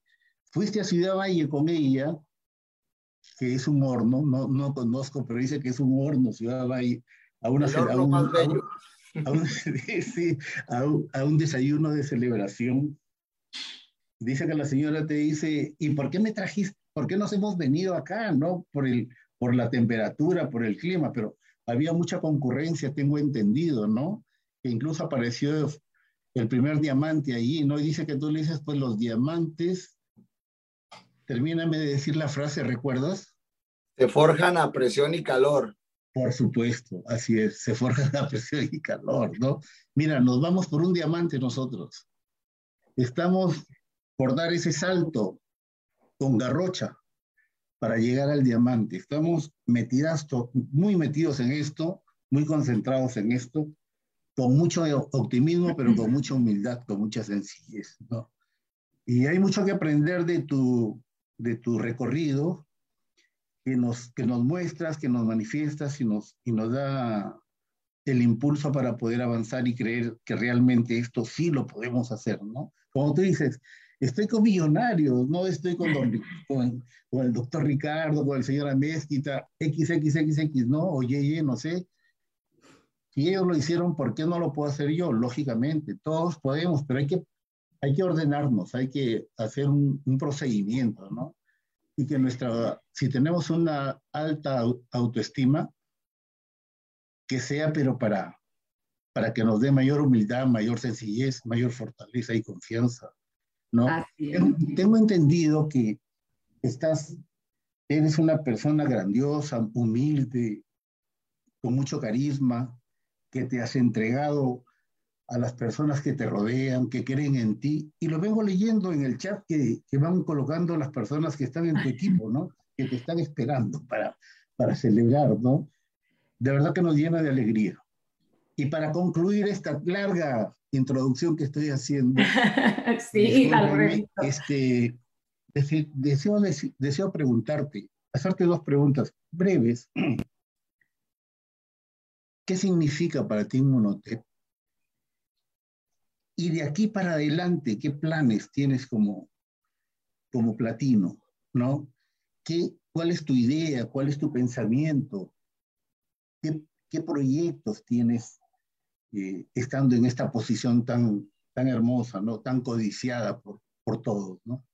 fuiste a Ciudad Valle con ella, que es un horno, no, no conozco, pero dice que es un horno, Ciudad Valle, a, una, a, un, a un desayuno de celebración. Dice que la señora te dice, ¿y por qué me trajiste? ¿por qué nos hemos venido acá, no? Por, el, por la temperatura, por el clima, pero había mucha concurrencia, tengo entendido, ¿no? Que incluso apareció el primer diamante ahí, ¿no? Y dice que tú le dices, pues los diamantes, termíname de decir la frase, ¿recuerdas? Se forjan a presión y calor. Por supuesto, así es, se forjan a <laughs> presión y calor, ¿no? Mira, nos vamos por un diamante nosotros. Estamos por dar ese salto con garrocha para llegar al diamante. Estamos metidas, muy metidos en esto, muy concentrados en esto, con mucho optimismo, pero con <laughs> mucha humildad, con mucha sencillez. ¿no? Y hay mucho que aprender de tu, de tu recorrido, que nos, que nos muestras, que nos manifiestas y nos, y nos da el impulso para poder avanzar y creer que realmente esto sí lo podemos hacer, ¿no? Como tú dices, estoy con millonarios, no estoy con, <laughs> con, el doctor Ricardo, con el señor Amezquita, XXXX, ¿no? O Yeye, no sé. Si ellos lo hicieron, ¿por qué no lo puedo hacer yo? Lógicamente, todos podemos, pero hay que, hay que ordenarnos, hay que hacer un, un procedimiento, ¿no? Y que nuestra, si tenemos una alta autoestima, que sea, pero para, para que nos dé mayor humildad, mayor sencillez, mayor fortaleza y confianza ¿no? Tengo entendido que estás, eres una persona grandiosa, humilde, con mucho carisma, que te has entregado a las personas que te rodean, que creen en ti, y lo vengo leyendo en el chat que, que van colocando las personas que están en tu equipo, ¿no? Que te están esperando para, para celebrar, ¿no? De verdad que nos llena de alegría. Y para concluir esta larga introducción que estoy haciendo, <laughs> sí, este, deseo, deseo preguntarte, hacerte dos preguntas breves. <clears throat> ¿Qué significa para ti Monotep? Y de aquí para adelante, ¿qué planes tienes como, como platino? ¿No? ¿Qué, ¿Cuál es tu idea? ¿Cuál es tu pensamiento? ¿Qué, qué proyectos tienes eh, estando en esta posición tan, tan hermosa, ¿no? tan codiciada por, por todos? ¿no?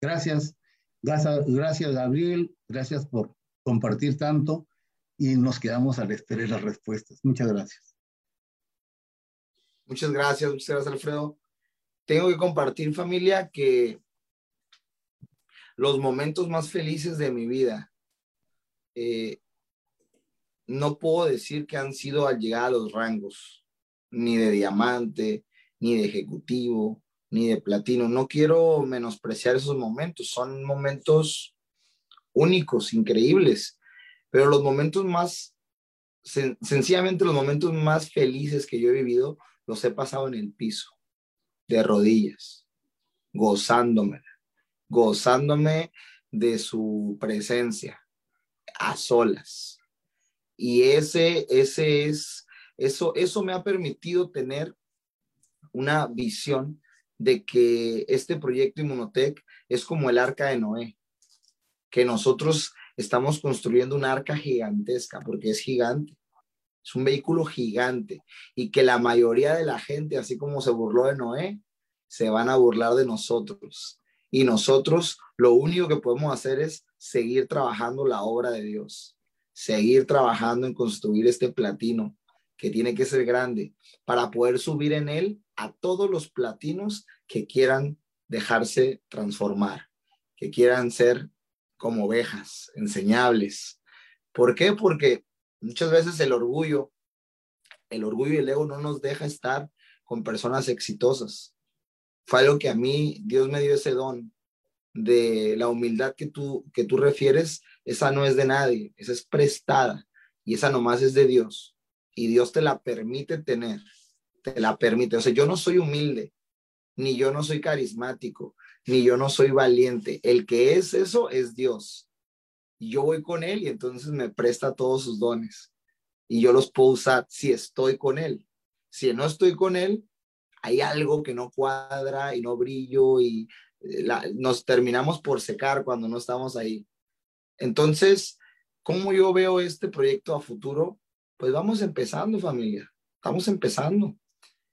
Gracias, gracias, gracias Gabriel, gracias por compartir tanto y nos quedamos a la espera de las respuestas. Muchas gracias. Muchas gracias, muchas gracias, Alfredo. Tengo que compartir, familia, que los momentos más felices de mi vida, eh, no puedo decir que han sido al llegar a los rangos, ni de diamante, ni de ejecutivo, ni de platino. No quiero menospreciar esos momentos, son momentos únicos, increíbles, pero los momentos más, sencillamente los momentos más felices que yo he vivido los he pasado en el piso, de rodillas, gozándome, gozándome de su presencia, a solas. Y ese, ese es, eso, eso me ha permitido tener una visión de que este proyecto Inmunotech es como el arca de Noé, que nosotros estamos construyendo una arca gigantesca, porque es gigante, es un vehículo gigante y que la mayoría de la gente, así como se burló de Noé, se van a burlar de nosotros. Y nosotros lo único que podemos hacer es seguir trabajando la obra de Dios, seguir trabajando en construir este platino que tiene que ser grande para poder subir en él a todos los platinos que quieran dejarse transformar, que quieran ser como ovejas, enseñables. ¿Por qué? Porque Muchas veces el orgullo, el orgullo y el ego no nos deja estar con personas exitosas. Fue algo que a mí Dios me dio ese don de la humildad que tú, que tú refieres, esa no es de nadie, esa es prestada y esa nomás es de Dios. Y Dios te la permite tener, te la permite. O sea, yo no soy humilde, ni yo no soy carismático, ni yo no soy valiente. El que es eso es Dios y yo voy con él y entonces me presta todos sus dones y yo los puedo usar si estoy con él. Si no estoy con él, hay algo que no cuadra y no brillo y eh, nos terminamos por secar cuando no estamos ahí. Entonces, ¿cómo yo veo este proyecto a futuro? Pues vamos empezando, familia. Estamos empezando.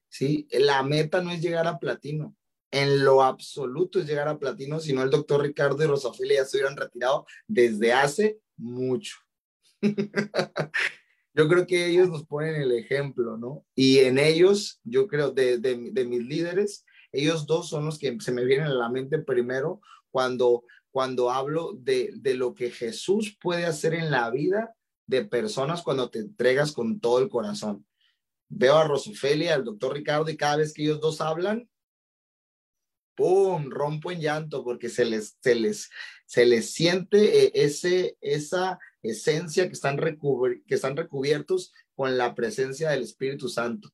¿sí? La meta no es llegar a platino en lo absoluto es llegar a platino, si no el doctor Ricardo y Rosafilia ya se hubieran retirado desde hace mucho. <laughs> yo creo que ellos nos ponen el ejemplo, ¿no? Y en ellos, yo creo, de, de, mis líderes, ellos dos son los que se me vienen a la mente primero cuando, cuando hablo de, de lo que Jesús puede hacer en la vida de personas cuando te entregas con todo el corazón. Veo a Rosofelia, al doctor Ricardo, y cada vez que ellos dos hablan, ¡pum! Rompo en llanto porque se les, se les, se les siente eh, ese, esa esencia que están, que están recubiertos con la presencia del Espíritu Santo.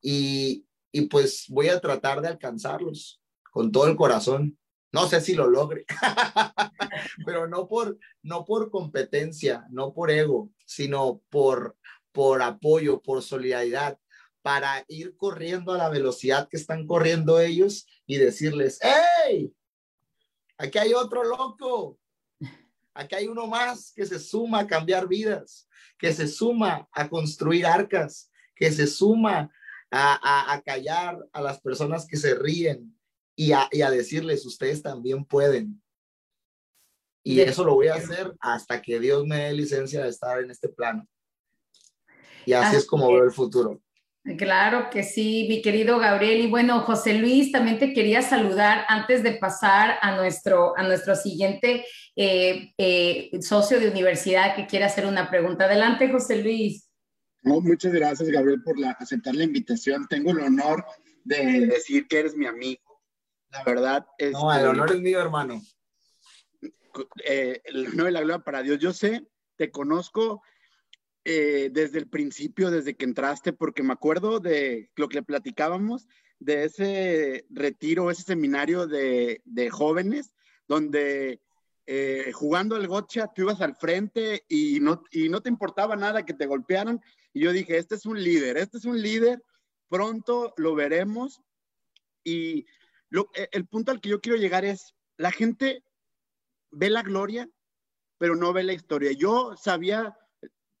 Y, y pues voy a tratar de alcanzarlos con todo el corazón. No sé si lo logre, <laughs> pero no por, no por competencia, no por ego, sino por, por apoyo, por solidaridad, para ir corriendo a la velocidad que están corriendo ellos y decirles, ¡hey! Aquí hay otro loco. Aquí hay uno más que se suma a cambiar vidas, que se suma a construir arcas, que se suma a, callar a las personas que se ríen y a, y a decirles, ustedes también pueden. Y eso lo voy a hacer hasta que Dios me dé licencia de estar en este plano. Y así es como veo el futuro. Claro que sí, mi querido Gabriel. Y bueno, José Luis, también te quería saludar antes de pasar a nuestro, a nuestro siguiente eh, eh, socio de universidad que quiere hacer una pregunta. Adelante, José Luis. muchas gracias, Gabriel, por la, aceptar la invitación. Tengo el honor de decir que eres mi amigo. La verdad es. No, el honor es mío, hermano. Eh, el honor y la gloria para Dios. Yo sé, te conozco eh, desde el principio, desde que entraste, porque me acuerdo de lo que le platicábamos, de ese retiro, ese seminario de, de jóvenes, donde eh, jugando al gotcha, tú ibas al frente y no, y no te importaba nada que te golpearan. Y yo dije, este es un líder, este es un líder, pronto lo veremos. Y lo, e, el punto al que yo quiero llegar es, la gente ve la gloria, pero no ve la historia. Yo sabía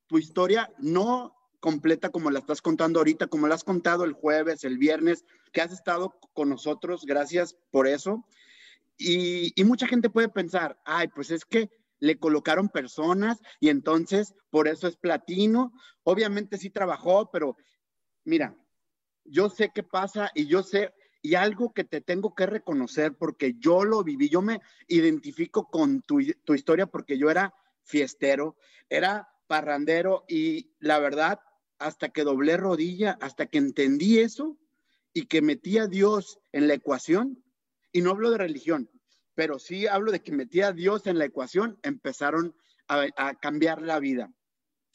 tu historia no completa como la estás contando ahorita, como la has contado el jueves, el viernes, que has estado con nosotros, gracias por eso. Y, mucha gente puede pensar, ay, pues es que le colocaron personas y entonces por eso es platino. Obviamente sí trabajó, pero mira, yo sé qué pasa y yo sé, y algo que te tengo que reconocer porque yo lo viví, yo me identifico con tu, tu historia porque yo era fiestero, era parrandero y la verdad, hasta que doblé rodilla, hasta que entendí eso y que metí a Dios en la ecuación, y no hablo de religión, pero sí hablo de que metí a Dios en la ecuación, empezaron a, cambiar la vida.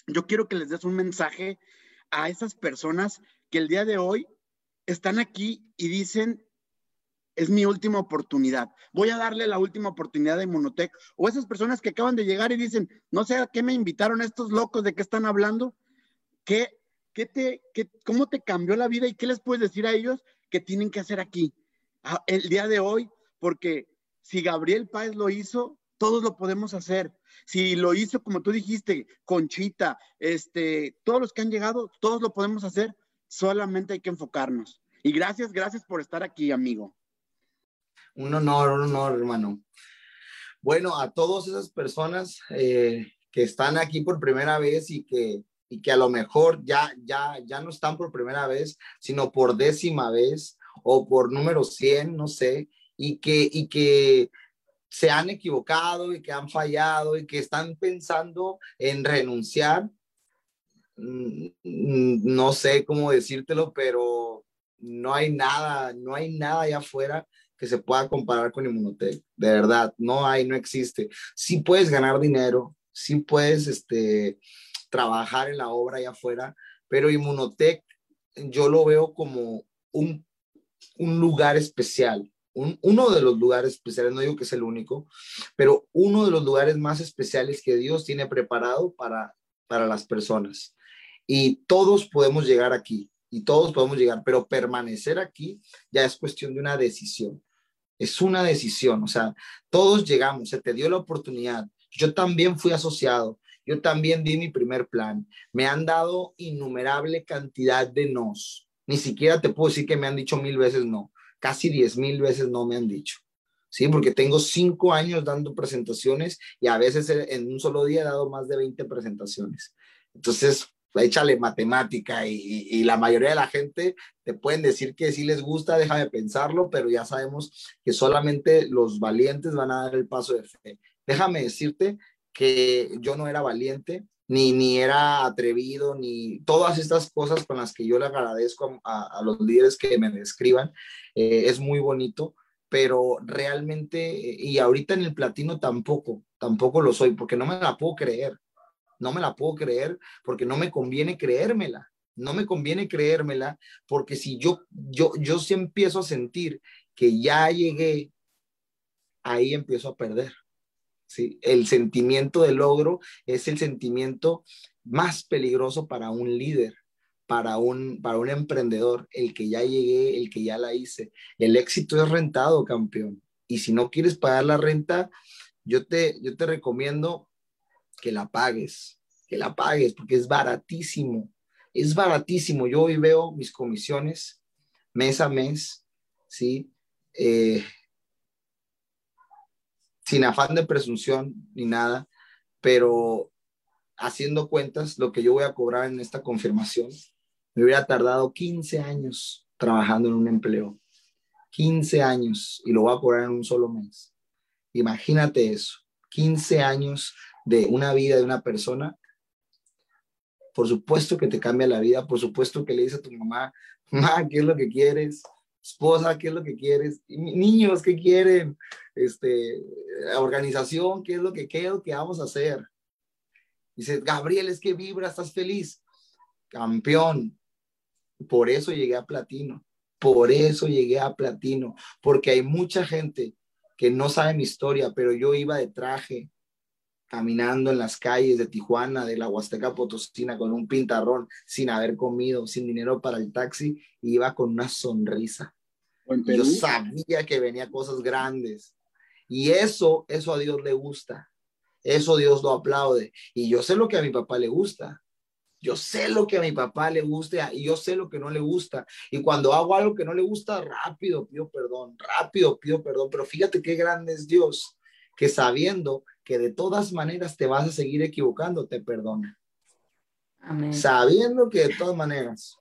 Yo quiero que les des un mensaje a esas personas que el día de hoy están aquí y dicen, es mi última oportunidad. Voy a darle la última oportunidad de Monotec. O esas personas que acaban de llegar y dicen, no sé a qué me invitaron estos locos, de qué están hablando. ¿Qué, qué te, qué, ¿Cómo te cambió la vida y qué les puedes decir a ellos que tienen que hacer aquí? el día de hoy, porque si Gabriel Páez lo hizo, todos lo podemos hacer. Si lo hizo, como tú dijiste, Conchita, este, todos los que han llegado, todos lo podemos hacer, solamente hay que enfocarnos. Y gracias, gracias por estar aquí, amigo. Un honor, un honor, hermano. Bueno, a todas esas personas eh, que están aquí por primera vez y que, y que a lo mejor ya, ya, ya no están por primera vez, sino por décima vez, o por número 100, no sé, y que, y que se han equivocado y que han fallado y que están pensando en renunciar. Mm, no sé cómo decírtelo, pero no hay nada, no hay nada allá afuera que se pueda comparar con Inmunotech. De verdad, no hay, no existe. Sí puedes ganar dinero, sí puedes este, trabajar en la obra allá afuera, pero Inmunotech yo lo veo como un un lugar especial, uno de los lugares especiales, no digo que es el único, pero uno de los lugares más especiales que Dios tiene preparado para, para las personas. Y todos podemos llegar aquí, y todos podemos llegar, pero permanecer aquí ya es cuestión de una decisión. Es una decisión, o sea, todos llegamos, se te dio la oportunidad. Yo también fui asociado, yo también di mi primer plan. Me han dado innumerable cantidad de nos, ni siquiera te puedo decir que me han dicho mil veces no, casi diez mil veces no me han dicho. Sí, porque tengo cinco años dando presentaciones y a veces en un solo día he dado más de 20 presentaciones. Entonces, échale matemática y, y, la mayoría de la gente te pueden decir que sí les gusta, déjame pensarlo, pero ya sabemos que solamente los valientes van a dar el paso de fe. Déjame decirte que yo no era valiente, ni, ni era atrevido, ni todas estas cosas con las que yo le agradezco a, los líderes que me describan. Eh, es muy bonito, pero realmente, y ahorita en el platino tampoco, tampoco lo soy, porque no me la puedo creer. No me la puedo creer porque no me conviene creérmela. No me conviene creérmela porque si yo, yo, yo sí empiezo a sentir que ya llegué, ahí empiezo a perder. El sentimiento de logro es el sentimiento más peligroso para un líder, para un, para un emprendedor, el que ya llegué, el que ya la hice. El éxito es rentado, campeón. Y si no quieres pagar la renta, yo te, yo te recomiendo que la pagues, que la pagues, porque es baratísimo. Es baratísimo. Yo hoy veo mis comisiones mes a mes, ¿sí? Eh, sin afán de presunción ni nada, pero haciendo cuentas, lo que yo voy a cobrar en esta confirmación, me hubiera tardado 15 años trabajando en un empleo. 15 años y lo voy a cobrar en un solo mes. Imagínate eso, 15 años de una vida de una persona por supuesto que te cambia la vida, por supuesto que le dices a tu mamá, mamá, ¿qué es lo que quieres? Esposa, ¿qué es lo que quieres? Niños, ¿qué quieren? Este, organización, ¿qué es lo que, qué es lo que vamos a hacer? Dice, Gabriel, es que vibra, estás feliz. Campeón. Por eso llegué a platino. Por eso llegué a platino. Porque hay mucha gente que no sabe mi historia, pero yo iba de traje, caminando en las calles de Tijuana, de la Huasteca Potosina, con un pintarrón, sin haber comido, sin dinero para el taxi, y iba con una sonrisa. Yo sabía que venía cosas grandes. Y eso, eso a Dios le gusta. Eso Dios lo aplaude. Y yo sé lo que a mi papá le gusta. Yo sé lo que a mi papá le gusta y yo sé lo que no le gusta. Y cuando hago algo que no le gusta, rápido pido perdón, rápido pido perdón. Pero fíjate qué grande es Dios, que sabiendo que de todas maneras te vas a seguir equivocando, te perdona. Amén. Sabiendo que de todas maneras.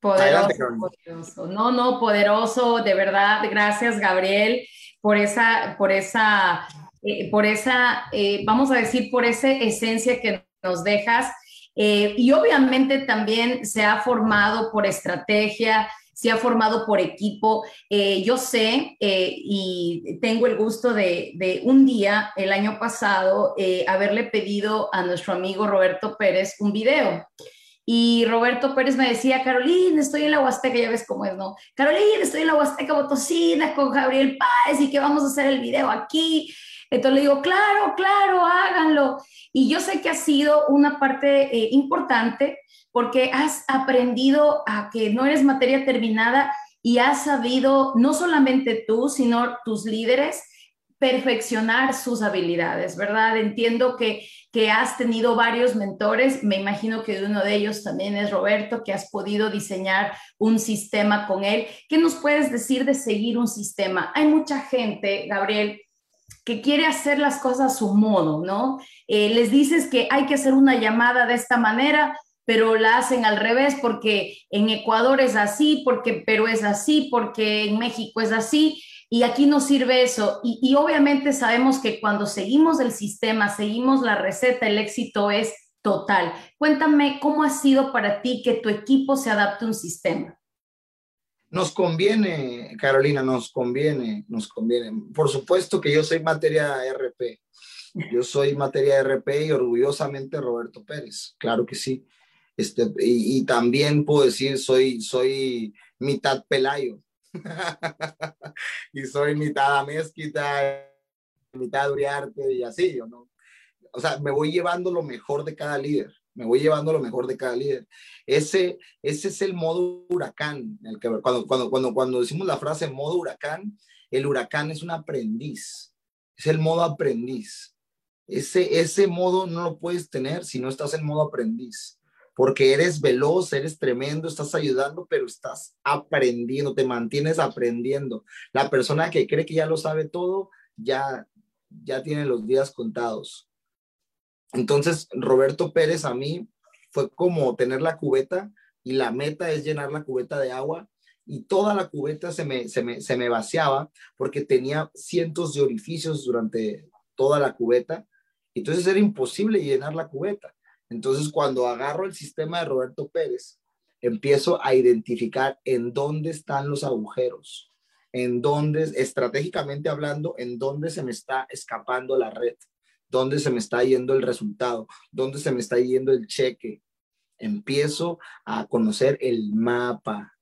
Poderoso, No, no, poderoso, de verdad. Gracias, Gabriel, por esa, por esa, eh, por esa, eh, vamos a decir, por esa esencia que nos dejas. Eh, y obviamente también se ha formado por estrategia, se ha formado por equipo. Eh, yo sé eh, y tengo el gusto de, un día, el año pasado, eh, haberle pedido a nuestro amigo Roberto Pérez un video. Y Roberto Pérez me decía, Carolina, estoy en la Huasteca, ya ves cómo es, ¿no? Carolina, estoy en la Huasteca Botocina con Gabriel Páez y que vamos a hacer el video aquí. Entonces le digo, claro, claro, háganlo. Y yo sé que ha sido una parte importante porque has aprendido a que no eres materia terminada y has sabido, no solamente tú, sino tus líderes, perfeccionar sus habilidades, ¿verdad? Entiendo que, que has tenido varios mentores, me imagino que uno de ellos también es Roberto, que has podido diseñar un sistema con él. ¿Qué nos puedes decir de seguir un sistema? Hay mucha gente, Gabriel, que quiere hacer las cosas a su modo, ¿no? Eh, les dices que hay que hacer una llamada de esta manera, pero la hacen al revés porque en Ecuador es así, porque en Perú es así, porque en México es así, y aquí no sirve eso. Y, obviamente sabemos que cuando seguimos el sistema, seguimos la receta, el éxito es total. Cuéntame cómo ha sido para ti que tu equipo se adapte a un sistema. Nos conviene, Carolina, nos conviene, nos conviene. Por supuesto que yo soy materia RP. Yo soy materia RP y orgullosamente Roberto Pérez, claro que sí. Este, y, también puedo decir, soy, soy mitad Pelayo. <laughs> y soy mitad Amezquita, mitad Uriarte y así, ¿o ¿no? O sea, me voy llevando lo mejor de cada líder. Me voy llevando lo mejor de cada líder. Ese, ese es el modo huracán. El que, cuando, cuando, cuando, cuando decimos la frase modo huracán, el huracán es un aprendiz. Es el modo aprendiz. Ese, ese modo no lo puedes tener si no estás en modo aprendiz porque eres veloz, eres tremendo, estás ayudando, pero estás aprendiendo, te mantienes aprendiendo. La persona que cree que ya lo sabe todo, ya, ya tiene los días contados. Entonces, Roberto Pérez a mí fue como tener la cubeta y la meta es llenar la cubeta de agua y toda la cubeta se me, se me, se me vaciaba porque tenía cientos de orificios durante toda la cubeta. Entonces era imposible llenar la cubeta. Entonces, cuando agarro el sistema de Roberto Pérez, empiezo a identificar en dónde están los agujeros, en dónde, estratégicamente hablando, en dónde se me está escapando la red, dónde se me está yendo el resultado, dónde se me está yendo el cheque. Empiezo a conocer el mapa,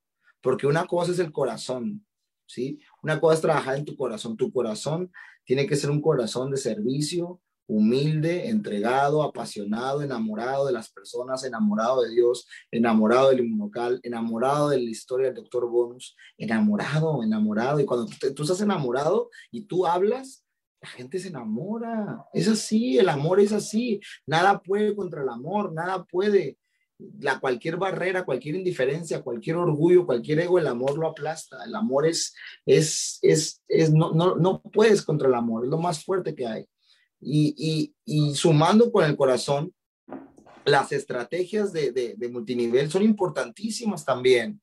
porque una cosa es el corazón, ¿sí? Una cosa es trabajar en tu corazón. Tu corazón tiene que ser un corazón de servicio, humilde, entregado, apasionado, enamorado de las personas, enamorado de Dios, enamorado del inmunocal, enamorado de la historia del doctor Bonus, enamorado, enamorado. Y cuando tú, estás enamorado y tú hablas, la gente se enamora. Es así, el amor es así. Nada puede contra el amor, nada puede. La, cualquier barrera, cualquier indiferencia, cualquier orgullo, cualquier ego, el amor lo aplasta. El amor es, es, es, es no, no, no puedes contra el amor, es lo más fuerte que hay. Y, sumando con el corazón, las estrategias de, multinivel son importantísimas también,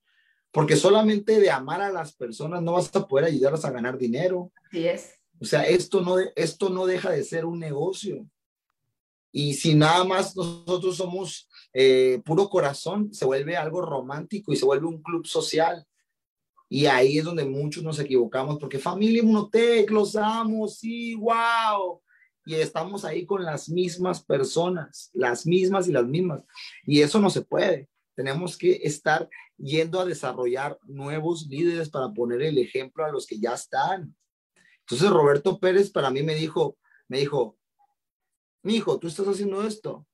porque solamente de amar a las personas no vas a poder ayudarlas a ganar dinero. Así es. O sea, esto no, esto no deja de ser un negocio. Y si nada más nosotros somos eh, puro corazón, se vuelve algo romántico y se vuelve un club social. Y ahí es donde muchos nos equivocamos, porque familia Inmunotech, los amo, sí, wow. Y estamos ahí con las mismas personas, las mismas y las mismas. Y eso no se puede. Tenemos que estar yendo a desarrollar nuevos líderes para poner el ejemplo a los que ya están. Entonces Roberto Pérez para mí me dijo, me dijo, mi hijo, tú estás haciendo esto,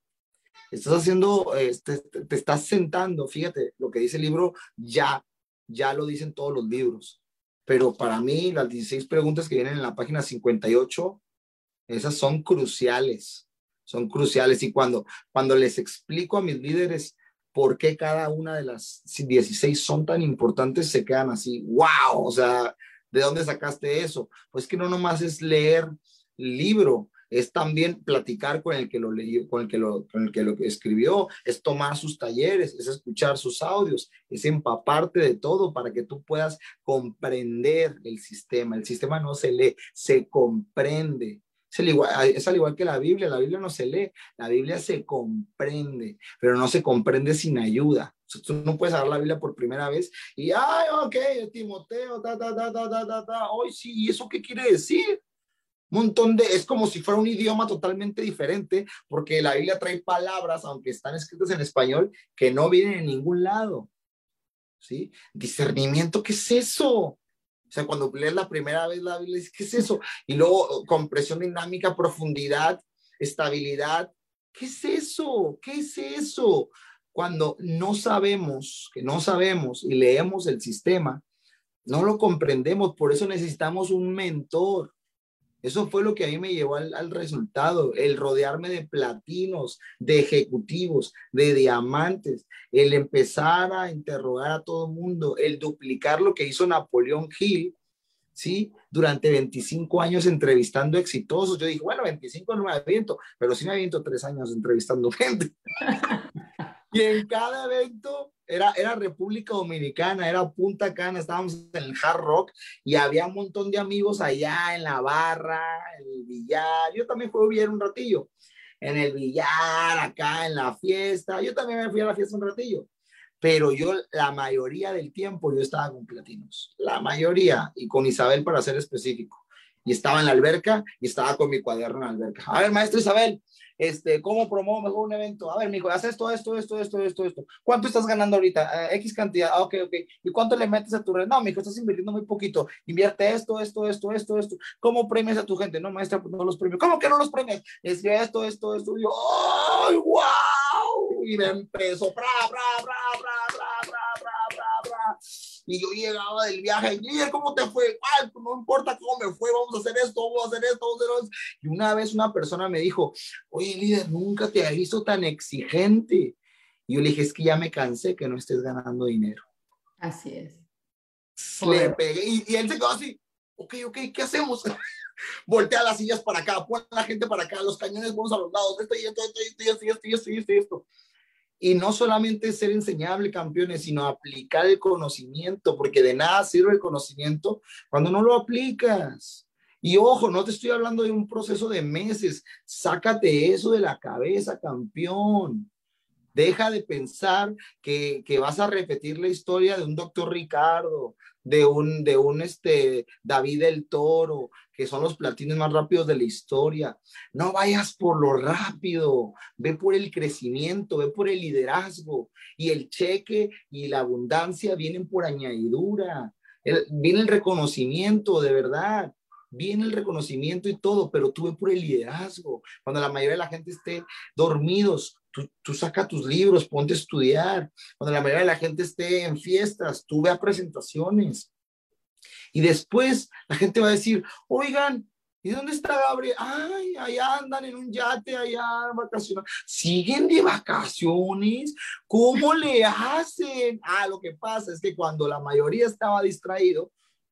estás haciendo, este, te estás sentando, fíjate, lo que dice el libro ya ya lo dicen todos los libros. Pero para mí, las 16 preguntas que vienen en la página 58, esas son cruciales, son cruciales. Y cuando, cuando les explico a mis líderes por qué cada una de las 16 son tan importantes, se quedan así, wow, o sea, ¿de dónde sacaste eso? Pues que no nomás es leer libro, es también platicar con el que lo leyó, con el que lo, con el que lo escribió, es tomar sus talleres, es escuchar sus audios, es empaparte de todo para que tú puedas comprender el sistema. El sistema no se lee, se comprende. Es al, igual, es al igual que la Biblia, la Biblia no se lee, la Biblia se comprende, pero no se comprende sin ayuda. Tú no puedes hablar la Biblia por primera vez y, ay, ok, Timoteo, ta, ta, ta, ta, ta, ta, ta, hoy sí, ¿y eso qué quiere decir? montón de, es como si fuera un idioma totalmente diferente, porque la Biblia trae palabras, aunque están escritas en español, que no vienen en ningún lado. ¿Sí? Discernimiento, ¿qué es eso? O sea, cuando lees la primera vez la Biblia, ¿qué es eso? Y luego compresión dinámica, profundidad, estabilidad. ¿Qué es eso? ¿Qué es eso? Cuando no sabemos, que no sabemos y leemos el sistema, no lo comprendemos, por eso necesitamos un mentor. Eso fue lo que a mí me llevó al, resultado, el rodearme de platinos, de ejecutivos, de diamantes, el empezar a interrogar a todo el mundo, el duplicar lo que hizo Napoleón Hill, ¿sí? Durante 25 años entrevistando exitosos. Yo dije, bueno, 25 no me aviento, pero sí me aviento tres años entrevistando gente. <laughs> y en cada evento era, era República Dominicana, era Punta Cana, estábamos en el Hard Rock y había un montón de amigos allá en la barra, en el billar. Yo también fui bien un ratillo en el billar, acá en la fiesta. Yo también me fui a la fiesta un ratillo. Pero yo, la mayoría del tiempo, yo estaba con platinos. La mayoría, y con Isabel para ser específico. Y estaba en la alberca y estaba con mi cuaderno en la alberca. A ver, maestro Isabel, este, ¿cómo promuevo mejor un evento? A ver, mi hijo, haz esto, esto, esto, esto, esto, esto. ¿Cuánto estás ganando ahorita? Eh, X cantidad. Ah, ok, ok. ¿Y cuánto le metes a tu red? No, mi hijo, estás invirtiendo muy poquito. Invierte esto, esto, esto, esto, esto. ¿Cómo premias a tu gente? No, maestra, pues no los premio. ¿Cómo que no los premias? Es que esto, esto, esto. Y yo, ¡ay, wow! Y me empezó, bra, bra, bra, bra, y yo llegaba del viaje, líder, ¿cómo te fue? Ay, pues no importa cómo me fue, vamos a hacer esto, vamos a hacer esto, vamos a hacer esto. Y una vez una persona me dijo, oye, líder, nunca te he visto tan exigente. Y yo le dije, es que ya me cansé que no estés ganando dinero. Así es. Le pegué y, él se quedó así, ok, ok, ¿qué hacemos? <laughs> Voltea las sillas para acá, pon la gente para acá, los cañones vamos a los lados, esto y esto, esto, esto, esto, esto, esto, esto, esto. Y no solamente ser enseñable, campeones, sino aplicar el conocimiento, porque de nada sirve el conocimiento cuando no lo aplicas. Y ojo, no te estoy hablando de un proceso de meses. Sácate eso de la cabeza, campeón. Deja de pensar que, que vas a repetir la historia de un doctor Ricardo, de un, de un este, David del Toro, que son los platines más rápidos de la historia. No vayas por lo rápido, ve por el crecimiento, ve por el liderazgo. Y el cheque y la abundancia vienen por añadidura. viene el reconocimiento, de verdad. Viene el reconocimiento y todo, pero tú ve por el liderazgo. Cuando la mayoría de la gente esté dormidos, Tú, tú, saca tus libros, ponte a estudiar. Cuando la mayoría de la gente esté en fiestas, tú ve a presentaciones. Y después la gente va a decir, oigan, ¿y dónde está Gabriel? Ay, allá andan en un yate, allá vacaciones. ¿Siguen de vacaciones? ¿Cómo le hacen? Ah, lo que pasa es que cuando la mayoría estaba distraído,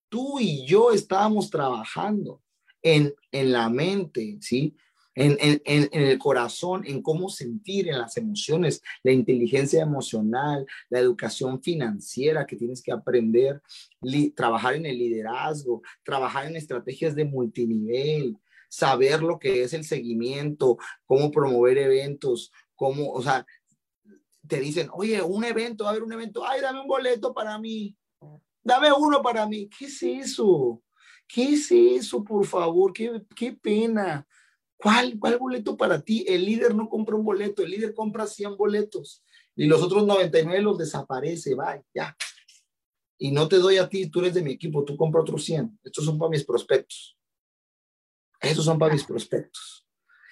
tú y yo estábamos trabajando en, en la mente, ¿sí? En, en, en, el corazón, en cómo sentir, en las emociones, la inteligencia emocional, la educación financiera que tienes que aprender, trabajar en el liderazgo, trabajar en estrategias de multinivel, saber lo que es el seguimiento, cómo promover eventos, cómo, o sea, te dicen, oye, un evento, va a haber un evento, ay, dame un boleto para mí, dame uno para mí. ¿Qué es eso? ¿Qué es eso, por favor? Qué, qué pena. ¿Cuál, ¿Cuál boleto para ti? El líder no compra un boleto, el líder compra 100 boletos y los otros 99 los desaparece, va, ya. Y no te doy a ti, tú eres de mi equipo, tú compra otros 100. Estos son para mis prospectos. Esos son para mis prospectos.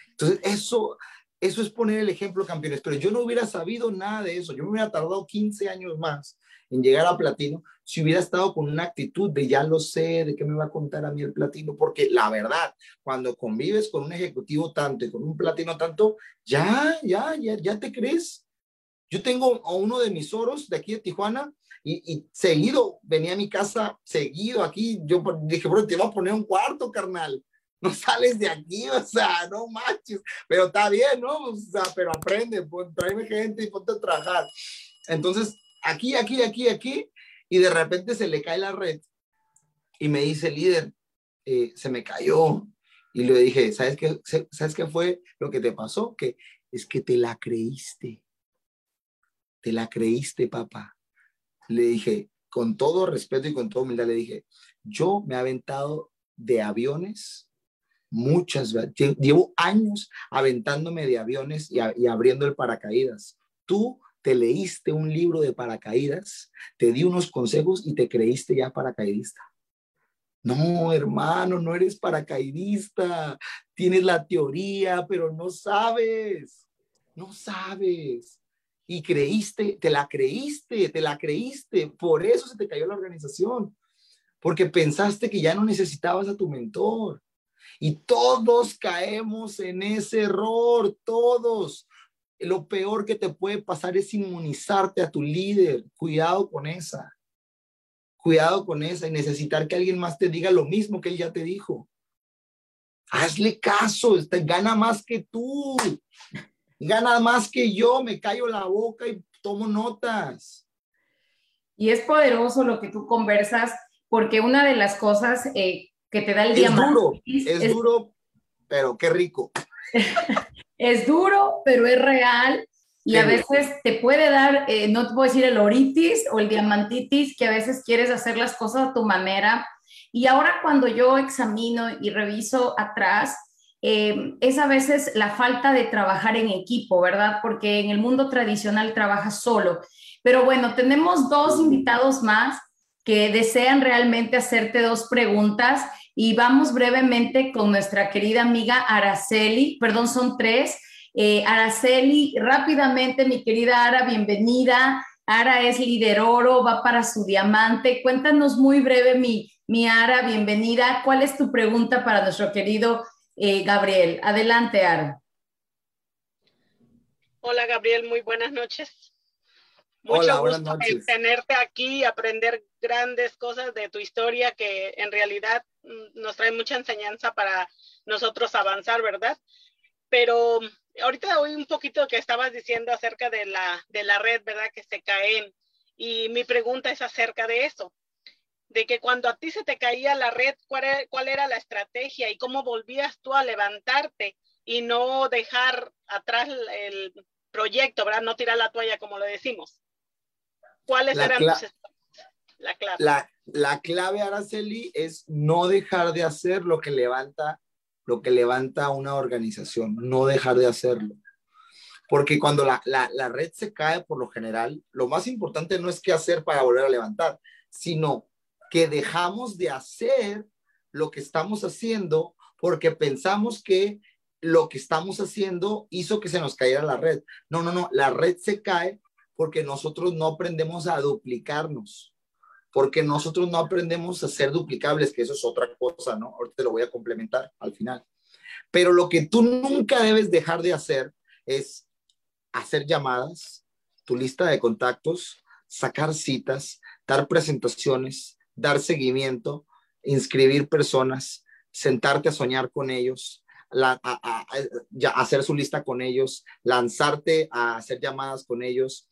Entonces, eso, eso es poner el ejemplo, campeones. Pero yo no hubiera sabido nada de eso. Yo me hubiera tardado 15 años más en llegar a platino si hubiera estado con una actitud de ya lo sé, de qué me va a contar a mí el platino, porque la verdad, cuando convives con un ejecutivo tanto y con un platino tanto, ya, ya, ya, ya te crees. Yo tengo a uno de mis oros de aquí de Tijuana y, y seguido venía a mi casa, seguido aquí. Yo dije, bro, te voy a poner un cuarto, carnal no sales de aquí, o sea, no manches, pero está bien, ¿no? O sea, pero aprende, pues, tráeme gente y ponte a trabajar. Entonces, aquí, aquí, aquí, aquí, y de repente se le cae la red y me dice, líder, eh, se me cayó. Y le dije, ¿sabes qué, ¿sabes qué fue lo que te pasó? Que es que te la creíste. Te la creíste, papá. Le dije, con todo respeto y con toda humildad, le dije, yo me he aventado de aviones muchas veces, llevo años aventándome de aviones y, y abriendo el paracaídas. Tú te leíste un libro de paracaídas, te di unos consejos y te creíste ya paracaidista. No, hermano, no eres paracaidista. Tienes la teoría, pero no sabes. No sabes. Y creíste, te la creíste, te la creíste. Por eso se te cayó la organización. Porque pensaste que ya no necesitabas a tu mentor. Y todos caemos en ese error, todos lo peor que te puede pasar es inmunizarte a tu líder. Cuidado con esa. Cuidado con esa y necesitar que alguien más te diga lo mismo que él ya te dijo. Hazle caso, este, gana más que tú. Gana más que yo, me callo la boca y tomo notas. Y es poderoso lo que tú conversas, porque una de las cosas eh, que te da el día es duro, es duro, pero qué rico. <laughs> es duro, pero es real y a veces te puede dar, eh, no te puedo decir el oritis o el diamantitis, que a veces quieres hacer las cosas a tu manera. Y ahora cuando yo examino y reviso atrás, eh, es a veces la falta de trabajar en equipo, ¿verdad? Porque en el mundo tradicional trabajas solo. Pero bueno, tenemos dos invitados más que desean realmente hacerte dos preguntas y vamos brevemente con nuestra querida amiga Araceli, perdón, son tres. Eh, Araceli, rápidamente, mi querida Ara, bienvenida. Ara es líder oro, va para su diamante. Cuéntanos muy breve, mi, mi Ara, bienvenida. ¿Cuál es tu pregunta para nuestro querido eh, Gabriel? Adelante, Ara. Hola, Gabriel, muy buenas noches. Mucho gusto tenerte aquí y aprender grandes cosas de tu historia que en realidad mm, nos trae mucha enseñanza para nosotros avanzar, ¿verdad? Pero ahorita oí un poquito que estabas diciendo acerca de la, de la red, ¿verdad? Que se caen. Y mi pregunta es acerca de eso, de que cuando a ti se te caía la red, ¿cuál era, cuál era la estrategia y cómo volvías tú a levantarte y no dejar atrás el proyecto, ¿verdad? No tirar la toalla como lo decimos. ¿Cuáles eran la clave? La, la, clave, Araceli, es no dejar de hacer lo que levanta lo que levanta una organización, no dejar de hacerlo. Porque cuando la, la, la, red se cae, por lo general, lo más importante no es qué hacer para volver a levantar, sino que dejamos de hacer lo que estamos haciendo porque pensamos que lo que estamos haciendo hizo que se nos cayera la red. No, no, no, la red se cae porque nosotros no aprendemos a duplicarnos, porque nosotros no aprendemos a ser duplicables, que eso es otra cosa, ¿no? Ahorita te lo voy a complementar al final. Pero lo que tú nunca debes dejar de hacer es hacer llamadas, tu lista de contactos, sacar citas, dar presentaciones, dar seguimiento, inscribir personas, sentarte a soñar con ellos, a, hacer su lista con ellos, lanzarte a hacer llamadas con ellos,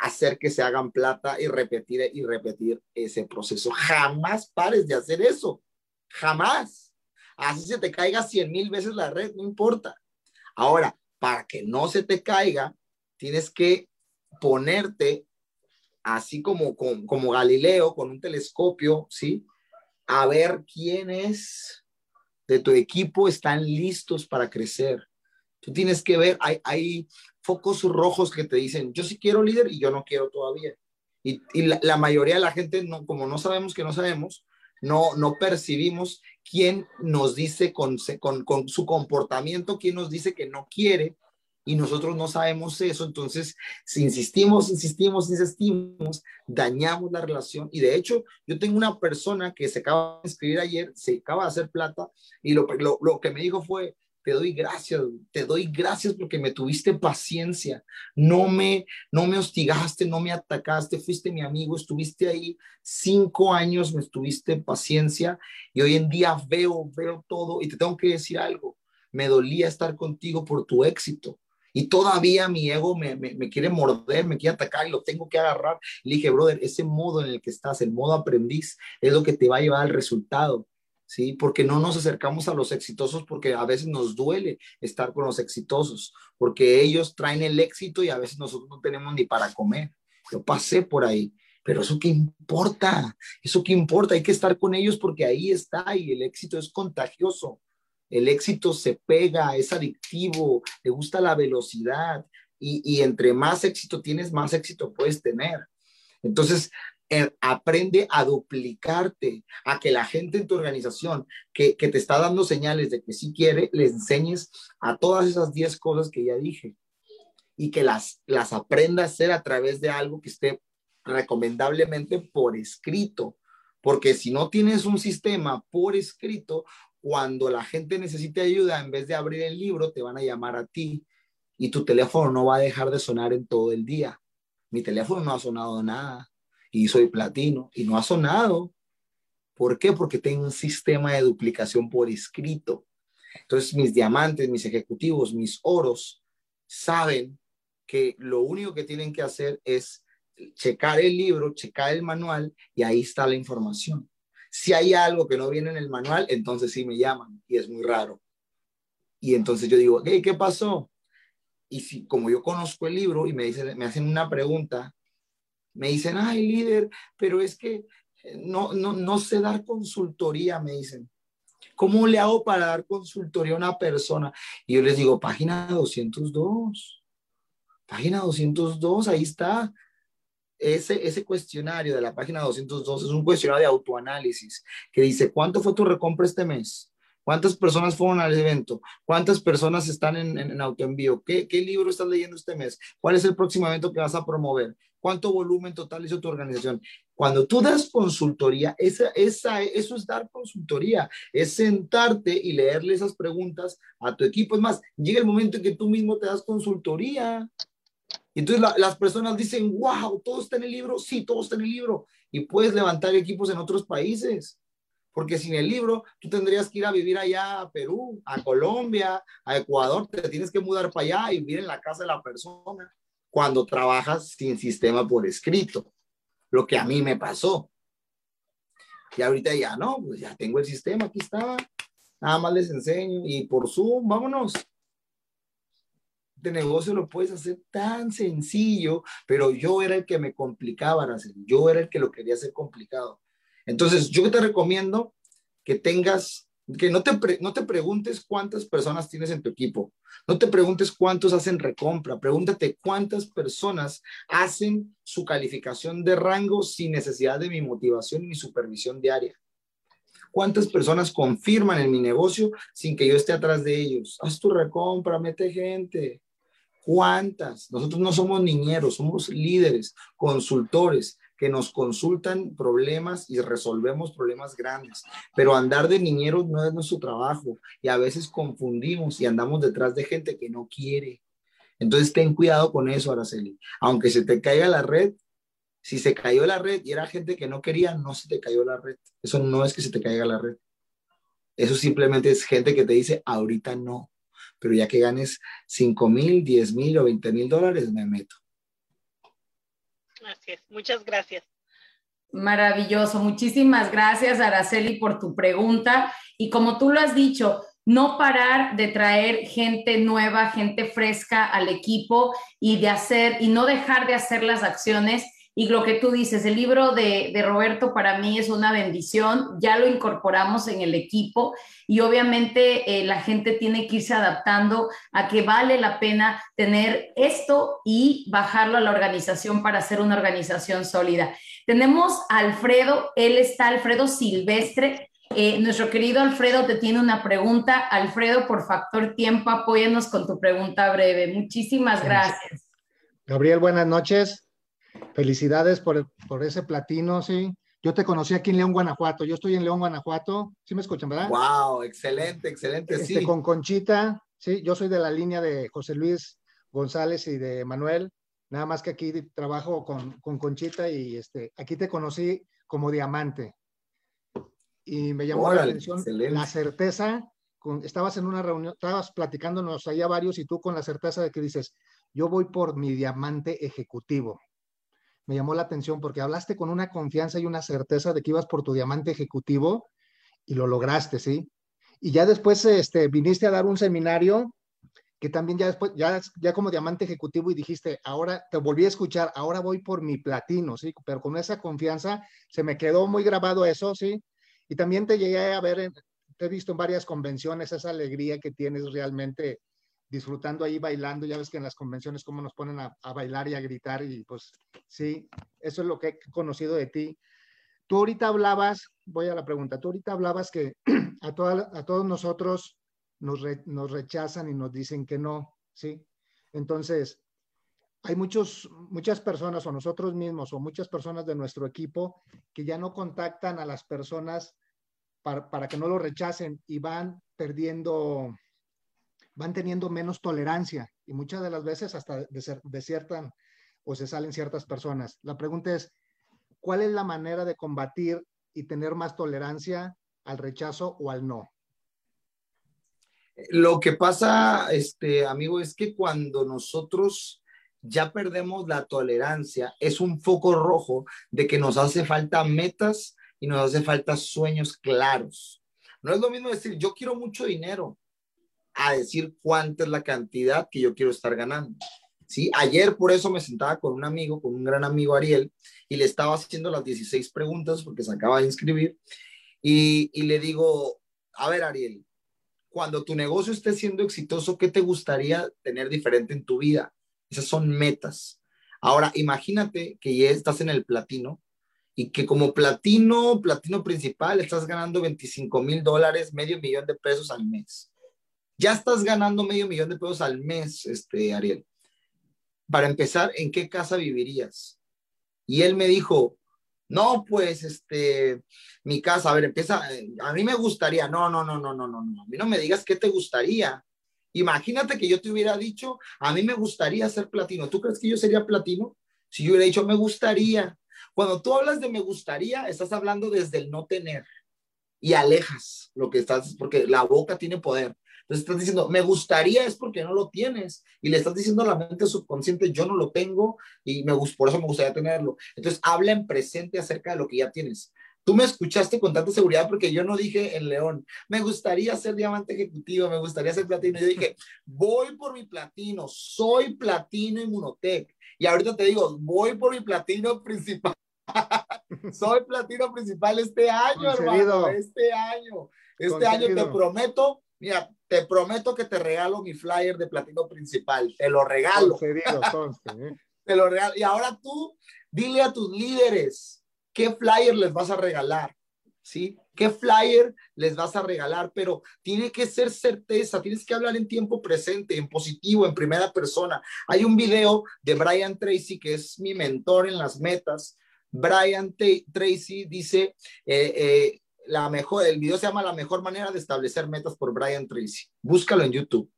hacer que se hagan plata y repetir y repetir ese proceso. Jamás pares de hacer eso. Jamás. Así se te caiga cien mil veces la red, no importa. Ahora, para que no se te caiga, tienes que ponerte así como, como, como Galileo, con un telescopio, ¿sí? A ver quiénes de tu equipo están listos para crecer. Tú tienes que ver, hay, hay focos rojos que te dicen, yo sí quiero líder y yo no quiero todavía. Y, y la, mayoría de la gente, no, como no sabemos que no sabemos, no, no percibimos quién nos dice con, con, con su comportamiento, quién nos dice que no quiere y nosotros no sabemos eso, entonces si insistimos, insistimos, insistimos, dañamos la relación. Y de hecho, yo tengo una persona que se acaba de escribir ayer, se acaba de hacer plata, y lo, lo, lo que me dijo fue, te doy gracias, te doy gracias porque me tuviste paciencia, no me, no me hostigaste, no me atacaste, fuiste mi amigo, estuviste ahí cinco años, me estuviste paciencia y hoy en día veo, veo todo y te tengo que decir algo, me dolía estar contigo por tu éxito, y todavía mi ego me, quiere morder, me quiere atacar y lo tengo que agarrar. Le dije, brother, ese modo en el que estás, el modo aprendiz, es lo que te va a llevar al resultado. ¿Sí? Porque no nos acercamos a los exitosos porque a veces nos duele estar con los exitosos, porque ellos traen el éxito y a veces nosotros no tenemos ni para comer. Yo pasé por ahí, pero eso qué importa, eso qué importa, hay que estar con ellos porque ahí está y el éxito es contagioso. El éxito se pega, es adictivo, le gusta la velocidad y, y entre más éxito tienes, más éxito puedes tener. Entonces, eh, aprende a duplicarte, a que la gente en tu organización que, que te está dando señales de que sí quiere, le enseñes a todas esas 10 cosas que ya dije y que las, las aprenda a hacer a través de algo que esté recomendablemente por escrito. Porque si no tienes un sistema por escrito, cuando la gente necesite ayuda, en vez de abrir el libro, te van a llamar a ti y tu teléfono no va a dejar de sonar en todo el día. Mi teléfono no ha sonado nada y soy platino y no ha sonado. ¿Por qué? Porque tengo un sistema de duplicación por escrito. Entonces mis diamantes, mis ejecutivos, mis oros saben que lo único que tienen que hacer es checar el libro, checar el manual y ahí está la información. Si hay algo que no viene en el manual, entonces sí me llaman y es muy raro. Y entonces yo digo, ¿qué pasó? Y si, como yo conozco el libro y me, dicen, me hacen una pregunta, me dicen, ay, líder, pero es que no, no, no sé dar consultoría, me dicen. ¿Cómo le hago para dar consultoría a una persona? Y yo les digo, página 202. Página 202, ahí está ese, ese cuestionario de la página 202 es un cuestionario de autoanálisis que dice, ¿cuánto fue tu recompra este mes? ¿Cuántas personas fueron al evento? ¿Cuántas personas están en, en, en autoenvío? ¿Qué, ¿Qué libro estás leyendo este mes? ¿Cuál es el próximo evento que vas a promover? ¿Cuánto volumen total hizo tu organización? Cuando tú das consultoría, esa, esa, eso es dar consultoría, es sentarte y leerle esas preguntas a tu equipo. Es más, llega el momento en que tú mismo te das consultoría. Y entonces la, las personas dicen, wow, todo está en el libro. Sí, todo está en el libro. Y puedes levantar equipos en otros países. Porque sin el libro, tú tendrías que ir a vivir allá a Perú, a Colombia, a Ecuador. Te tienes que mudar para allá y vivir en la casa de la persona cuando trabajas sin sistema por escrito. Lo que a mí me pasó. Y ahorita ya no, pues ya tengo el sistema, aquí está. Nada más les enseño y por Zoom, vámonos de negocio lo puedes hacer tan sencillo, pero yo era el que me complicaba, hacer, yo era el que lo quería hacer complicado. Entonces, yo te recomiendo que tengas, que no te, no te preguntes cuántas personas tienes en tu equipo, no te preguntes cuántos hacen recompra, pregúntate cuántas personas hacen su calificación de rango sin necesidad de mi motivación ni supervisión diaria. ¿Cuántas personas confirman en mi negocio sin que yo esté atrás de ellos? Haz tu recompra, mete gente. ¿Cuántas? Nosotros no somos niñeros, somos líderes, consultores que nos consultan problemas y resolvemos problemas grandes. Pero andar de niñeros no es nuestro trabajo y a veces confundimos y andamos detrás de gente que no quiere. Entonces ten cuidado con eso, Araceli. Aunque se te caiga la red, si se cayó la red y era gente que no quería, no se te cayó la red. Eso no es que se te caiga la red. Eso simplemente es gente que te dice, ahorita no pero ya que ganes 5 mil, 10 mil o 20 mil dólares, me meto. Así es, muchas gracias. Maravilloso. Muchísimas gracias, Araceli, por tu pregunta. Y como tú lo has dicho, no parar de traer gente nueva, gente fresca al equipo y de hacer y no dejar de hacer las acciones. Y lo que tú dices, el libro de, Roberto para mí es una bendición, ya lo incorporamos en el equipo y obviamente eh, la gente tiene que irse adaptando a que vale la pena tener esto y bajarlo a la organización para hacer una organización sólida. Tenemos a Alfredo, él está Alfredo Silvestre, eh, nuestro querido Alfredo te tiene una pregunta. Alfredo, por factor tiempo, apóyanos con tu pregunta breve. Muchísimas gracias. Gabriel, buenas noches. Felicidades por, por ese platino, sí. Yo te conocí aquí en León, Guanajuato. Yo estoy en León, Guanajuato. ¿Sí me escuchan, verdad? Wow, excelente, excelente, este, sí. Con Conchita, sí. Yo soy de la línea de José Luis González y de Manuel. Nada más que aquí trabajo con, con Conchita y este, aquí te conocí como diamante y me llamó la atención la certeza, con, estabas en una reunión, estabas platicándonos allá varios y tú con la certeza de que dices, yo voy por mi diamante ejecutivo. Me llamó la atención porque hablaste con una confianza y una certeza de que ibas por tu diamante ejecutivo y lo lograste, ¿sí? Y ya después este, viniste a dar un seminario que también ya después, ya, ya como diamante ejecutivo y dijiste, ahora te volví a escuchar, ahora voy por mi platino, ¿sí? Pero con esa confianza se me quedó muy grabado eso, ¿sí? Y también te llegué a ver, te he visto en varias convenciones, esa alegría que tienes realmente disfrutando ahí bailando. Ya ves que en las convenciones cómo nos ponen a, bailar y a gritar y pues sí, eso es lo que he conocido de ti. Tú ahorita hablabas, voy a la pregunta, tú ahorita hablabas que <clears throat> a, a todos nosotros nos, nos rechazan y nos dicen que no, ¿sí? Entonces, hay muchos, muchas personas o nosotros mismos o muchas personas de nuestro equipo que ya no contactan a las personas para, que no lo rechacen y van perdiendo, van teniendo menos tolerancia y muchas de las veces hasta desiertan o se salen ciertas personas. La pregunta es, ¿cuál es la manera de combatir y tener más tolerancia al rechazo o al no? Lo que pasa, este amigo, es que cuando nosotros ya perdemos la tolerancia, es un foco rojo de que nos hace falta metas y nos hace falta sueños claros. No es lo mismo decir, yo quiero mucho dinero, a decir cuánta es la cantidad que yo quiero estar ganando. ¿Sí? Ayer por eso me sentaba con un amigo, con un gran amigo Ariel, y le estaba haciendo las 16 preguntas porque se acaba de inscribir, y, y le digo, a ver Ariel, cuando tu negocio esté siendo exitoso, ¿qué te gustaría tener diferente en tu vida? Esas son metas. Ahora, imagínate que ya estás en el platino y que como platino, platino principal, estás ganando 25 mil dólares, medio millón de pesos al mes. Ya estás ganando medio millón de pesos al mes, este, Ariel. Para empezar, ¿en qué casa vivirías? Y él me dijo, no, pues, este, mi casa, a ver, empieza, a mí me gustaría, no, no, no, no, no, no, no, a mí no me digas qué te gustaría. Imagínate que yo te hubiera dicho, a mí me gustaría ser platino. ¿Tú crees que yo sería platino? Si yo hubiera dicho, me gustaría, cuando tú hablas de me gustaría, estás hablando desde el no tener y alejas lo que estás, porque la boca tiene poder. Entonces estás diciendo, me gustaría es porque no lo tienes y le estás diciendo a la mente subconsciente, yo no lo tengo y me, por eso me gustaría tenerlo. Entonces habla en presente acerca de lo que ya tienes. Tú me escuchaste con tanta seguridad porque yo no dije en León, me gustaría ser diamante ejecutivo, me gustaría ser platino. Yo dije, voy por mi platino, soy platino inmunotech. Y ahorita te digo, voy por mi platino principal. <laughs> Soy platino principal este año, hermano. Este año. Este año te prometo, mira, te prometo que te regalo mi flyer de platino principal. Te lo regalo. <laughs> ¿eh? te lo regalo. Y ahora tú, dile a tus líderes qué flyer les vas a regalar. ¿Sí? ¿Qué flyer les vas a regalar? Pero tiene que ser certeza, tienes que hablar en tiempo presente, en positivo, en primera persona. Hay un video de Brian Tracy, que es mi mentor en las metas, Brian Tracy dice, eh, eh, la mejor, el video se llama La mejor manera de establecer metas por Brian Tracy. Búscalo en YouTube.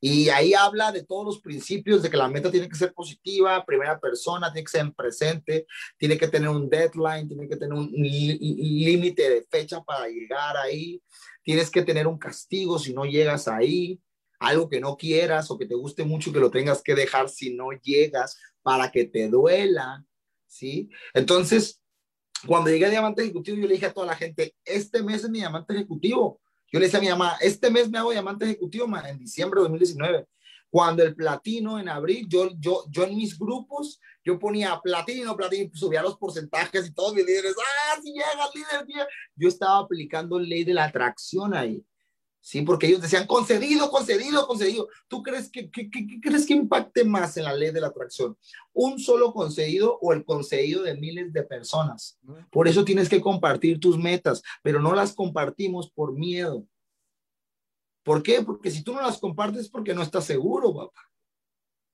Y ahí habla de todos los principios de que la meta tiene que ser positiva, primera persona, tiene que ser en presente, tiene que tener un deadline, tiene que tener un límite de fecha para llegar ahí, tienes que tener un castigo si no llegas ahí, algo que no quieras o que te guste mucho que lo tengas que dejar si no llegas para que te duela, ¿sí? Entonces, cuando llegué a diamante ejecutivo, yo le dije a toda la gente, este mes es mi diamante ejecutivo. Yo le decía a mi mamá, este mes me hago diamante ejecutivo, en diciembre de 2019. Cuando el platino en abril, yo, yo, yo en mis grupos, yo ponía platino, platino, subía los porcentajes y todos mis líderes, ah, si llega el líder, yo estaba aplicando ley de la atracción ahí. Sí, porque ellos decían concedido, concedido, concedido. ¿Tú crees que, crees que impacte más en la ley de la atracción? ¿Un solo concedido o el concedido de miles de personas? Por eso tienes que compartir tus metas, pero no las compartimos por miedo. ¿Por qué? Porque si tú no las compartes es porque no estás seguro, papá.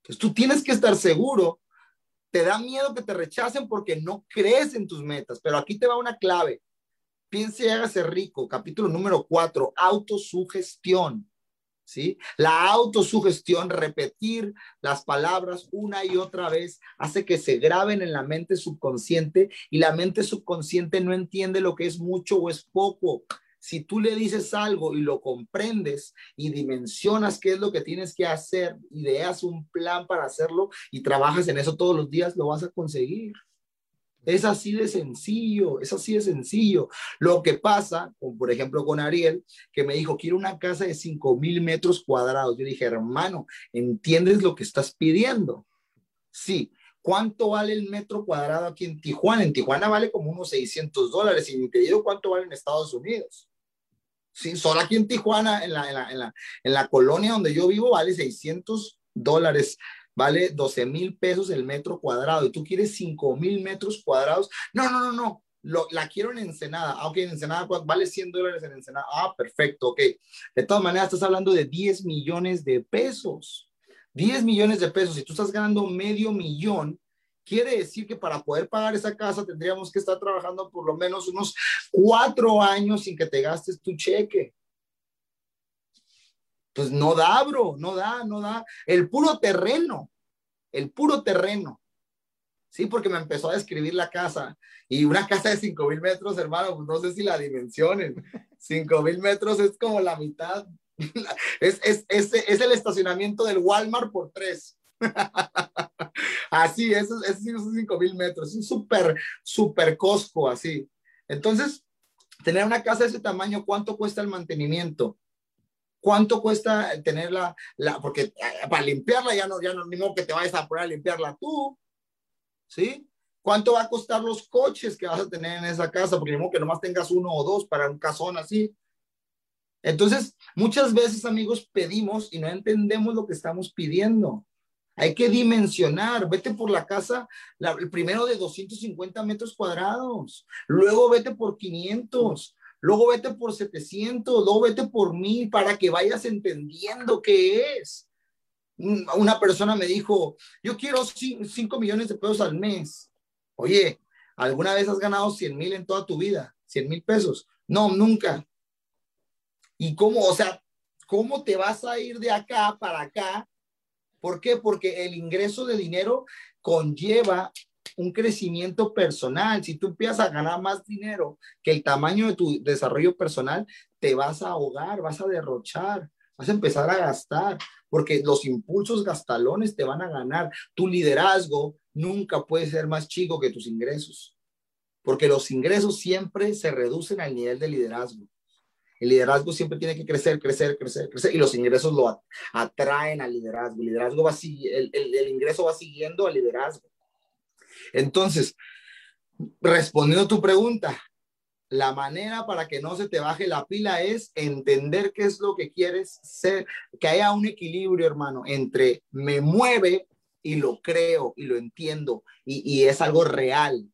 Entonces tú tienes que estar seguro. Te da miedo que te rechacen porque no crees en tus metas, pero aquí te va una clave. Piense y hágase rico. Capítulo número cuatro, autosugestión. ¿Sí? La autosugestión, repetir las palabras una y otra vez, hace que se graben en la mente subconsciente y la mente subconsciente no entiende lo que es mucho o es poco. Si tú le dices algo y lo comprendes y dimensionas qué es lo que tienes que hacer, ideas un plan para hacerlo y trabajas en eso todos los días, lo vas a conseguir. Es así de sencillo, es así de sencillo. Lo que pasa, por ejemplo, con Ariel, que me dijo, quiero una casa de 5 mil metros cuadrados. Yo dije, hermano, ¿entiendes lo que estás pidiendo? Sí. ¿Cuánto vale el metro cuadrado aquí en Tijuana? En Tijuana vale como unos 600 dólares y ni te digo cuánto vale en Estados Unidos. Sí, solo aquí en Tijuana, en la, en la, en la, en la colonia donde yo vivo, vale 600 dólares vale 12 mil pesos el metro cuadrado y tú quieres 5 mil metros cuadrados. No, no, no, no. Lo, la quiero en Ensenada. Ah, ok, en Ensenada vale 100 dólares en Ensenada. Ah, perfecto, ok. De todas maneras, estás hablando de 10 millones de pesos. 10 millones de pesos. Si tú estás ganando medio millón, quiere decir que para poder pagar esa casa tendríamos que estar trabajando por lo menos unos cuatro años sin que te gastes tu cheque. Pues no da, bro, no da, no da. El puro terreno, el puro terreno. Sí, porque me empezó a describir la casa. Y una casa de 5 mil metros, hermano, pues no sé si la dimensionen. 5 mil metros es como la mitad. <laughs> Es, es, es, es, el estacionamiento del Walmart por tres. <laughs> así, esos, esos 5 mil metros. Es un súper, súper cosco así. Entonces, tener una casa de ese tamaño, ¿cuánto cuesta el mantenimiento? ¿Cuánto cuesta tenerla? La, porque eh, para limpiarla ya no, ya no, ni modo que te vayas a poner a limpiarla tú. ¿Sí? ¿Cuánto va a costar los coches que vas a tener en esa casa? Porque ni modo que nomás tengas uno o dos para un casón así. Entonces, muchas veces, amigos, pedimos y no entendemos lo que estamos pidiendo. Hay que dimensionar. Vete por la casa, el primero de 250 metros cuadrados, luego vete por 500, luego vete por 700, luego vete por 1000 para que vayas entendiendo qué es. Una persona me dijo, yo quiero 5 millones de pesos al mes. Oye, ¿alguna vez has ganado 100 mil en toda tu vida? 100 mil pesos. No, nunca. ¿Y cómo? O sea, ¿cómo te vas a ir de acá para acá? ¿Por qué? Porque el ingreso de dinero conlleva un crecimiento personal. Si tú empiezas a ganar más dinero que el tamaño de tu desarrollo personal, te vas a ahogar, vas a derrochar, vas a empezar a gastar, porque los impulsos gastalones te van a ganar. Tu liderazgo nunca puede ser más chico que tus ingresos, porque los ingresos siempre se reducen al nivel de liderazgo. El liderazgo siempre tiene que crecer, crecer, crecer, y los ingresos lo atraen al liderazgo. El liderazgo va el, el ingreso va siguiendo al liderazgo. Entonces, respondiendo a tu pregunta, la manera para que no se te baje la pila es entender qué es lo que quieres ser, que haya un equilibrio, hermano, entre me mueve y lo creo y lo entiendo y, es algo real.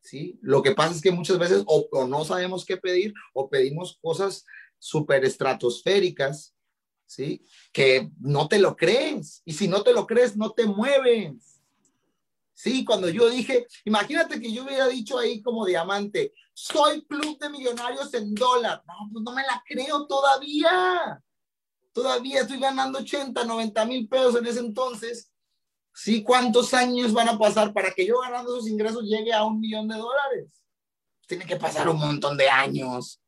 ¿sí? Lo que pasa es que muchas veces o, no sabemos qué pedir o pedimos cosas súper estratosféricas, ¿sí? Que no te lo crees. Y si no te lo crees, no te mueves. Sí, cuando yo dije, imagínate que yo hubiera dicho ahí como diamante, soy club de millonarios en dólar. No, pues no me la creo todavía. Todavía estoy ganando 80, 90 mil pesos en ese entonces. Sí, ¿cuántos años van a pasar para que yo ganando esos ingresos llegue a un millón de dólares? Tiene que pasar un montón de años.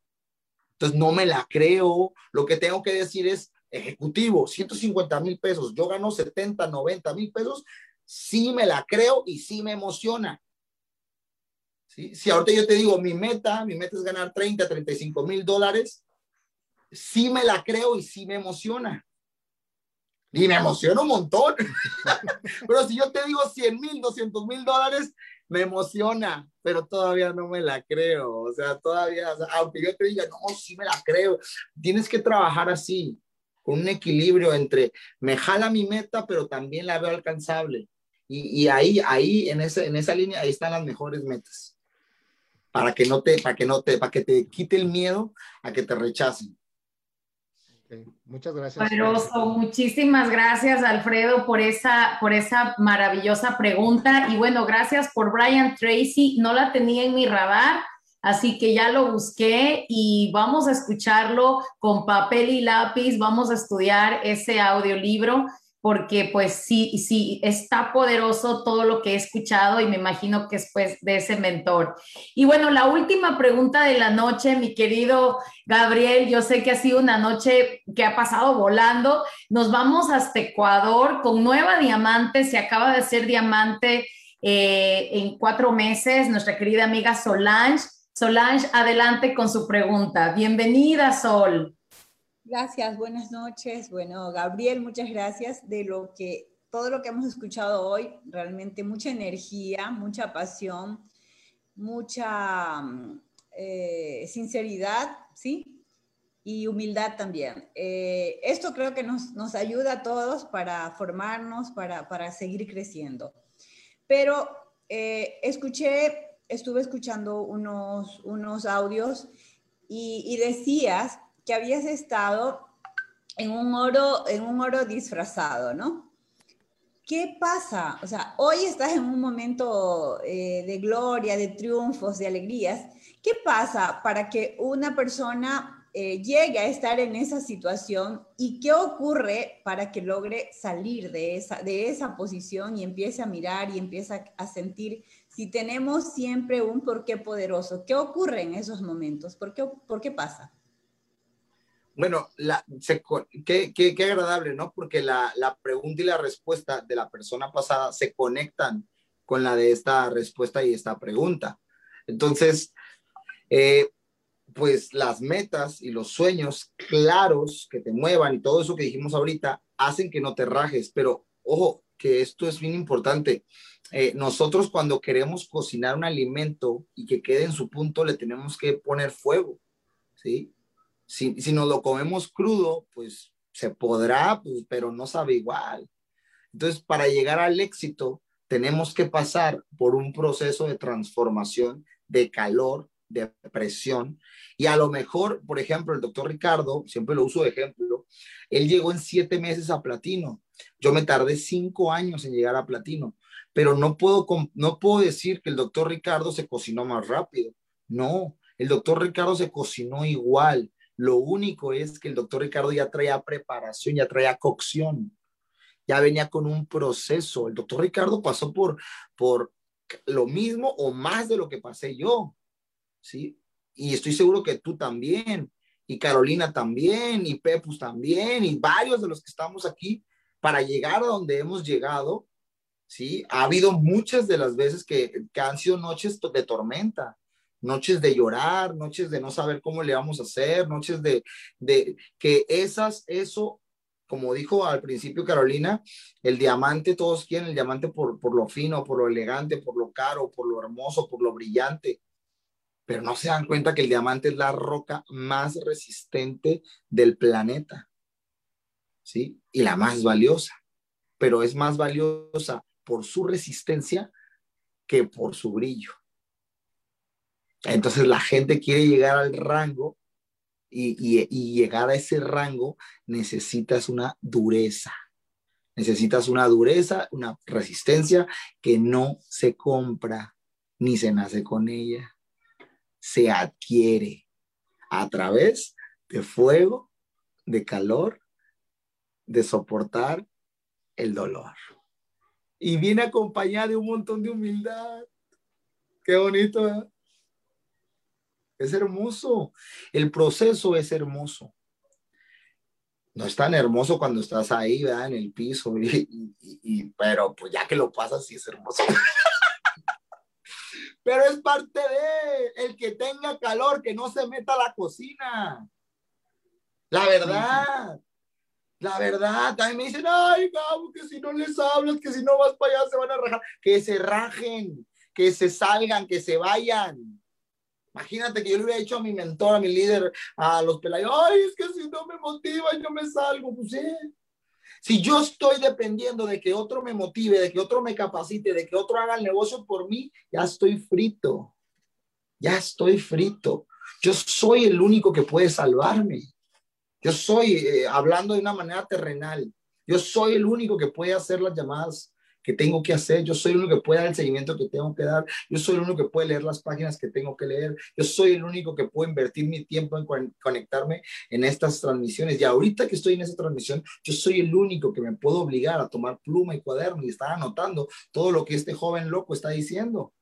Entonces no me la creo. Lo que tengo que decir es, ejecutivo, 150 mil pesos, yo gano 70, 90 mil pesos, sí me la creo y sí me emociona. ¿sí? Si ahorita yo te digo, mi meta, mi meta es ganar 30, 35 mil dólares, sí me la creo y sí me emociona. Y me emociona un montón. <laughs> pero si yo te digo 100 mil, 200 mil dólares, me emociona, pero todavía no me la creo. O sea, todavía, aunque yo te diga, no, sí me la creo. Tienes que trabajar así, con un equilibrio entre me jala mi meta, pero también la veo alcanzable. Y, y ahí, ahí, en esa, en esa línea, ahí están las mejores metas. Para que no te, para que no te, para que te quite el miedo a que te rechacen. Muchas gracias. muchísimas gracias Alfredo por esa, por esa maravillosa pregunta. Y bueno, gracias por Brian Tracy. No la tenía en mi radar, así que ya lo busqué y vamos a escucharlo con papel y lápiz. Vamos a estudiar ese audiolibro porque pues sí, sí, está poderoso todo lo que he escuchado y me imagino que es pues de ese mentor. Y bueno, la última pregunta de la noche, mi querido Gabriel, yo sé que ha sido una noche que ha pasado volando. Nos vamos hasta Ecuador con Nueva Diamante, se acaba de hacer diamante eh, en cuatro meses, nuestra querida amiga Solange. Solange, adelante con su pregunta. Bienvenida, Sol. Gracias, buenas noches. Bueno, Gabriel, muchas gracias de lo que todo lo que hemos escuchado hoy, realmente mucha energía, mucha pasión, mucha eh, sinceridad, ¿sí? Y humildad también. Eh, esto creo que nos, nos, ayuda a todos para formarnos, para, para seguir creciendo. Pero eh, escuché, estuve escuchando unos, unos audios y decías que habías estado en un oro, en un oro disfrazado, ¿no? ¿Qué pasa? O sea, hoy estás en un momento eh, de gloria, de triunfos, de alegrías. ¿Qué pasa para que una persona eh, llegue a estar en esa situación y qué ocurre para que logre salir de esa, de esa posición y empiece a mirar y empiece a sentir si tenemos siempre un porqué poderoso? ¿Qué ocurre en esos momentos? ¿Por qué, por qué pasa? Bueno, qué, qué, qué, agradable, ¿no? Porque la, la, pregunta y la respuesta de la persona pasada se conectan con la de esta respuesta y esta pregunta. Entonces, eh, pues las metas y los sueños claros que te muevan y todo eso que dijimos ahorita hacen que no te rajes, pero ojo, que esto es bien importante. Eh, nosotros cuando queremos cocinar un alimento y que quede en su punto, le tenemos que poner fuego, ¿sí? Si, si nos lo comemos crudo, pues se podrá, pues, pero no sabe igual. Entonces, para llegar al éxito, tenemos que pasar por un proceso de transformación, de calor, de presión. Y a lo mejor, por ejemplo, el doctor Ricardo, siempre lo uso de ejemplo, él llegó en siete meses a platino. Yo me tardé cinco años en llegar a platino, pero no puedo, no puedo decir que el doctor Ricardo se cocinó más rápido. No, el doctor Ricardo se cocinó igual. Lo único es que el doctor Ricardo ya traía preparación, ya traía cocción, ya venía con un proceso. El doctor Ricardo pasó por, por lo mismo o más de lo que pasé yo, ¿sí? Y estoy seguro que tú también, y Carolina también, y Pepus también, y varios de los que estamos aquí, para llegar a donde hemos llegado, ¿sí? Ha habido muchas de las veces que, que han sido noches de tormenta, noches de llorar, noches de no saber cómo le vamos a hacer, noches de, de que esas, eso, como dijo al principio Carolina, el diamante, todos quieren el diamante por, por lo fino, por lo elegante, por lo caro, por lo hermoso, por lo brillante, pero no se dan cuenta que el diamante es la roca más resistente del planeta, ¿sí? Y la más valiosa, pero es más valiosa por su resistencia que por su brillo. Entonces la gente quiere llegar al rango y, llegar a ese rango necesitas una dureza. Necesitas una dureza, una resistencia que no se compra ni se nace con ella. Se adquiere a través de fuego, de calor, de soportar el dolor. Y viene acompañada de un montón de humildad. Qué bonito, ¿eh? Es hermoso. El proceso es hermoso. No es tan hermoso cuando estás ahí, ¿verdad? En el piso, y, pero pues ya que lo pasas, sí es hermoso. <laughs> pero es parte de el que tenga calor, que no se meta a la cocina. La verdad. La verdad, también me dicen, ay, Gabo, que si no les hablas, que si no vas para allá se van a rajar. Que se rajen, que se salgan, que se vayan. Imagínate que yo le hubiera dicho a mi mentor, a mi líder, a los pelayos, ay, es que si no me motiva, yo me salgo. Pues sí. Si yo estoy dependiendo de que otro me motive, de que otro me capacite, de que otro haga el negocio por mí, ya estoy frito. Ya estoy frito. Yo soy el único que puede salvarme. Yo soy, eh, hablando de una manera terrenal, yo soy el único que puede hacer las llamadas que tengo que hacer, yo soy el único que puede dar el seguimiento que tengo que dar, yo soy el único que puede leer las páginas que tengo que leer, yo soy el único que puede invertir mi tiempo en conectarme en estas transmisiones. Y ahorita que estoy en esta transmisión, yo soy el único que me puedo obligar a tomar pluma y cuaderno y estar anotando todo lo que este joven loco está diciendo.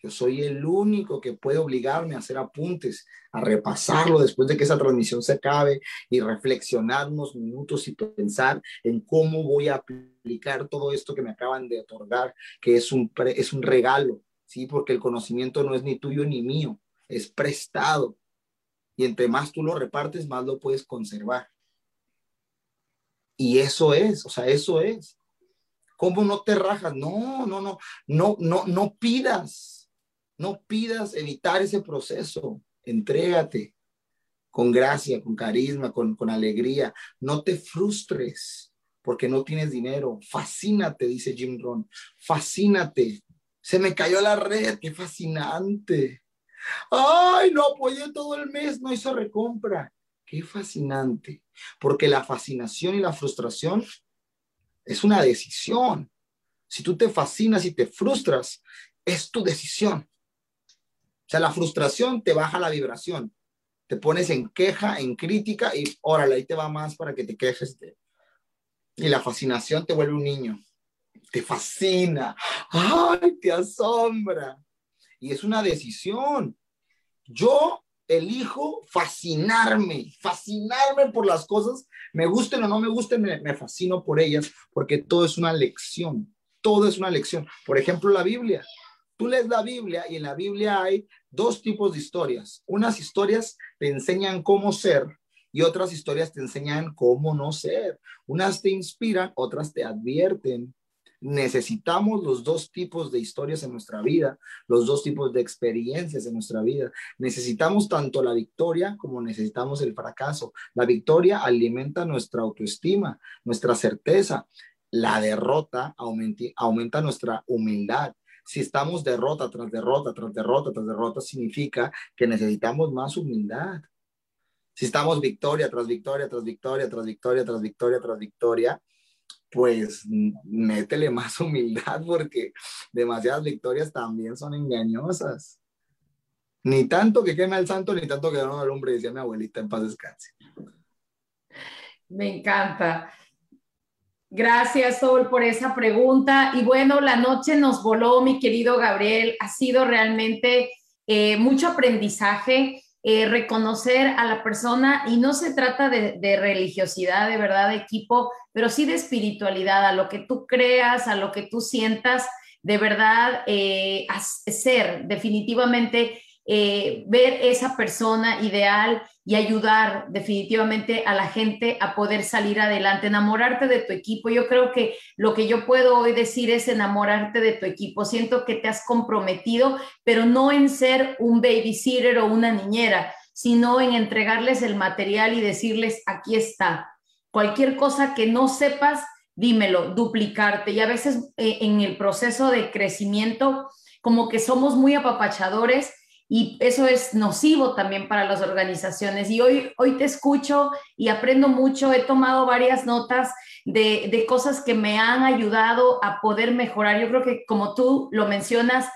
Yo soy el único que puede obligarme a hacer apuntes, a repasarlo después de que esa transmisión se acabe y reflexionar unos minutos y pensar en cómo voy a aplicar todo esto que me acaban de otorgar, que es un, es un regalo, ¿sí? Porque el conocimiento no es ni tuyo ni mío, es prestado. Y entre más tú lo repartes, más lo puedes conservar. Y eso es, o sea, eso es. ¿Cómo no te rajas? No, no, no, no, no, no pidas no pidas evitar ese proceso. Entrégate con gracia, con carisma, con, alegría. No te frustres porque no tienes dinero. Fascínate, dice Jim Ron. Fascínate. Se me cayó la red, qué fascinante. Ay, no apoyé todo el mes, no hizo recompra. Qué fascinante. Porque la fascinación y la frustración es una decisión. Si tú te fascinas y te frustras, es tu decisión. O sea, la frustración te baja la vibración. Te pones en queja, en crítica y órale, ahí te va más para que te quejes. Y la fascinación te vuelve un niño. Te fascina. ¡Ay, te asombra! Y es una decisión. Yo elijo fascinarme, fascinarme por las cosas, me gusten o no me gusten, me, fascino por ellas, porque todo es una lección, todo es una lección. Por ejemplo, la Biblia. Tú lees la Biblia y en la Biblia hay dos tipos de historias. Unas historias te enseñan cómo ser y otras historias te enseñan cómo no ser. Unas te inspiran, otras te advierten. Necesitamos los dos tipos de historias en nuestra vida, los dos tipos de experiencias en nuestra vida. Necesitamos tanto la victoria como necesitamos el fracaso. La victoria alimenta nuestra autoestima, nuestra certeza. La derrota aumenta, aumenta nuestra humildad si estamos derrota tras derrota, tras derrota, tras derrota, significa que necesitamos más humildad. Si estamos victoria tras victoria, tras victoria, tras victoria, tras victoria, tras victoria, pues métele más <laughs> humildad porque demasiadas victorias también son engañosas. Ni tanto que queme al santo, ni tanto que no al hombre, decía mi abuelita, en paz descanse. Me encanta. Gracias, Sol, por esa pregunta. Y bueno, la noche nos voló, mi querido Gabriel. Ha sido realmente eh, mucho aprendizaje, eh, reconocer a la persona, y no se trata de, religiosidad, de verdad, de equipo, pero sí de espiritualidad, a lo que tú creas, a lo que tú sientas, de verdad, eh, ser definitivamente eh, ver esa persona ideal y ayudar definitivamente a la gente a poder salir adelante, enamorarte de tu equipo. Yo creo que lo que yo puedo hoy decir es enamorarte de tu equipo. Siento que te has comprometido, pero no en ser un babysitter o una niñera, sino en entregarles el material y decirles, aquí está. Cualquier cosa que no sepas, dímelo, duplicarte. Y a veces eh, en el proceso de crecimiento, como que somos muy apapachadores y eso es nocivo también para las organizaciones. Y hoy, hoy te escucho y aprendo mucho, he tomado varias notas de, de cosas que me han ayudado a poder mejorar. Yo creo que como tú lo mencionas,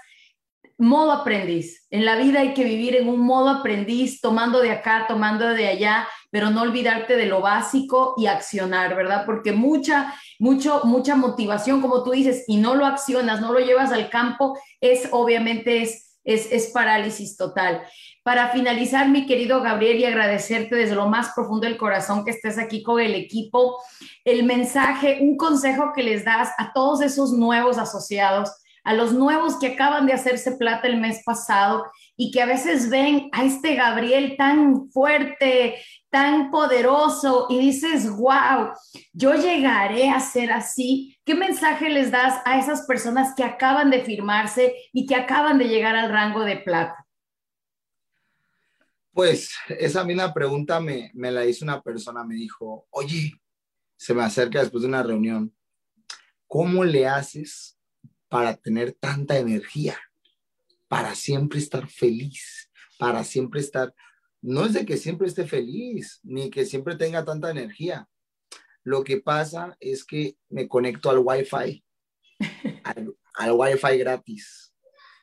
modo aprendiz. En la vida hay que vivir en un modo aprendiz, tomando de acá, tomando de allá, pero no olvidarte de lo básico y accionar, ¿verdad? Porque mucha, mucho, mucha motivación, como tú dices, y no lo accionas, no lo llevas al campo, es obviamente es es, parálisis total. Para finalizar, mi querido Gabriel, y agradecerte desde lo más profundo del corazón que estés aquí con el equipo, el mensaje, un consejo que les das a todos esos nuevos asociados, a los nuevos que acaban de hacerse plata el mes pasado y que a veces ven a este Gabriel tan fuerte, tan poderoso y dices, wow, yo llegaré a ser así. ¿Qué mensaje les das a esas personas que acaban de firmarse y que acaban de llegar al rango de plata? Pues esa misma pregunta me, me la hizo una persona, me dijo, oye, se me acerca después de una reunión, ¿cómo le haces para tener tanta energía? Para siempre estar feliz, para siempre estar, no es de que siempre esté feliz, ni que siempre tenga tanta energía. Lo que pasa es que me conecto al Wi-Fi, <laughs> al, al Wi-Fi gratis.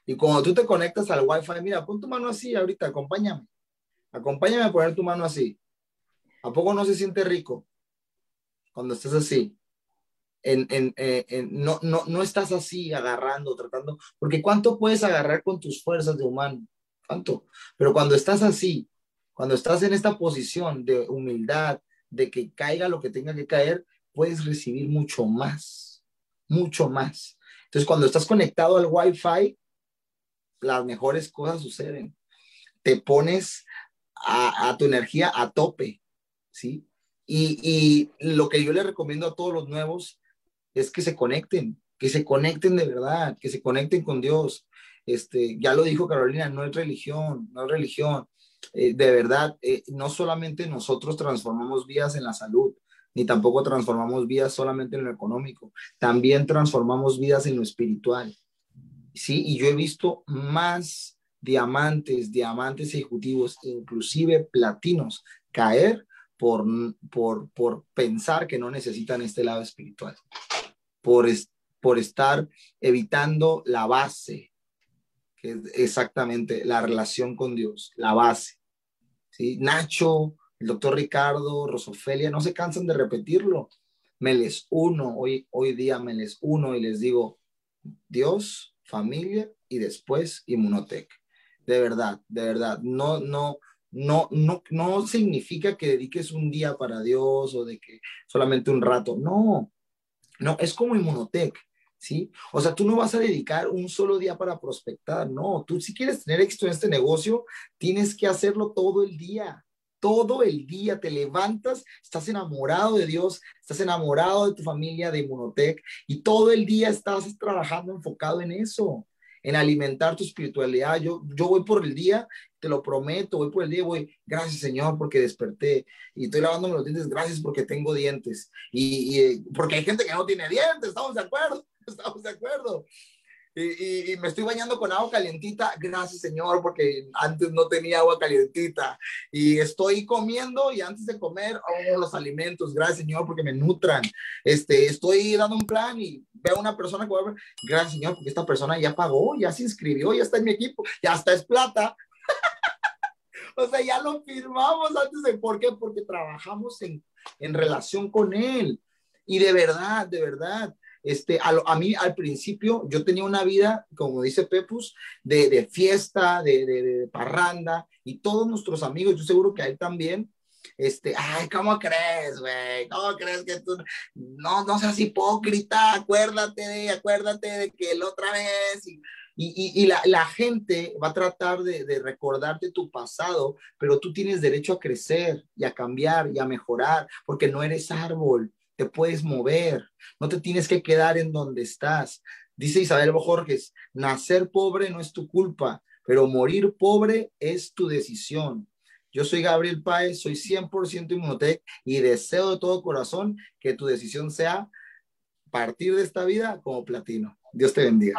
Y cuando tú te conectas al Wi-Fi, mira, pon tu mano así ahorita, acompáñame Acompáñame a poner tu mano así. ¿A poco no se siente rico cuando estás así? En, en, eh, en, no, no, no estás así agarrando, tratando, porque ¿cuánto puedes agarrar con tus fuerzas de humano? ¿Cuánto? Pero cuando estás así, cuando estás en esta posición de humildad, de que caiga lo que tenga que caer, puedes recibir mucho más, mucho más. Entonces, cuando estás conectado al Wi-Fi, las mejores cosas suceden. Te pones a, tu energía a tope, ¿sí? Y, y, lo que yo le recomiendo a todos los nuevos es que se conecten, que se conecten de verdad, que se conecten con Dios. Este, ya lo dijo Carolina, no es religión, no es religión. Eh, de verdad, eh, no solamente nosotros transformamos vidas en la salud, ni tampoco transformamos vidas solamente en lo económico, también transformamos vidas en lo espiritual. Sí, y yo he visto más diamantes, diamantes ejecutivos, inclusive platinos, caer por, por, por pensar que no necesitan este lado espiritual, por, por estar evitando la base, que es exactamente la relación con Dios, la base. ¿sí? Nacho, el doctor Ricardo, Rosofelia, no se cansan de repetirlo. Me les uno, hoy, hoy día me les uno y les digo, Dios, familia y después Inmunotech de verdad, de verdad. No, no, no, no, no significa que dediques un día para Dios o de que solamente un rato. No, no, es como Inmunotech, ¿sí? O sea, tú no vas a dedicar un solo día para prospectar, no. Tú si quieres tener éxito en este negocio, tienes que hacerlo todo el día. Todo el día te levantas, estás enamorado de Dios, estás enamorado de tu familia, de Inmunotech, y todo el día estás trabajando enfocado en eso en alimentar tu espiritualidad. Yo, yo voy por el día, te lo prometo, voy por el día, voy, gracias Señor porque desperté y estoy lavándome los dientes, gracias porque tengo dientes y, y porque hay gente que no tiene dientes, estamos de acuerdo, <laughs> estamos de acuerdo y, me estoy bañando con agua calientita. Gracias, Señor, porque antes no tenía agua calientita. Y estoy comiendo y antes de comer, oh, los alimentos. Gracias, Señor, porque me nutran. Este, estoy dando un plan y veo a una persona que va a. Gracias, Señor, porque esta persona ya pagó, ya se inscribió, ya está en mi equipo, ya está es plata. <laughs> o sea, ya lo firmamos antes de por qué, porque trabajamos en, en relación con él. Y de verdad, de verdad, este, a, mí al principio yo tenía una vida, como dice Pepus, de, fiesta, de, parranda, y todos nuestros amigos, yo seguro que a él también, este, ay, ¿cómo crees, güey? ¿Cómo crees que tú, no, no seas hipócrita, acuérdate de, acuérdate de que la otra vez, y, y, la, la, gente va a tratar de, de, recordarte tu pasado, pero tú tienes derecho a crecer y a cambiar y a mejorar, porque no eres árbol, te puedes mover, no te tienes que quedar en donde estás. Dice Isabel Bojorges, nacer pobre no es tu culpa, pero morir pobre es tu decisión. Yo soy Gabriel Páez, soy 100% Inmunotech y deseo de todo corazón que tu decisión sea partir de esta vida como platino. Dios te bendiga.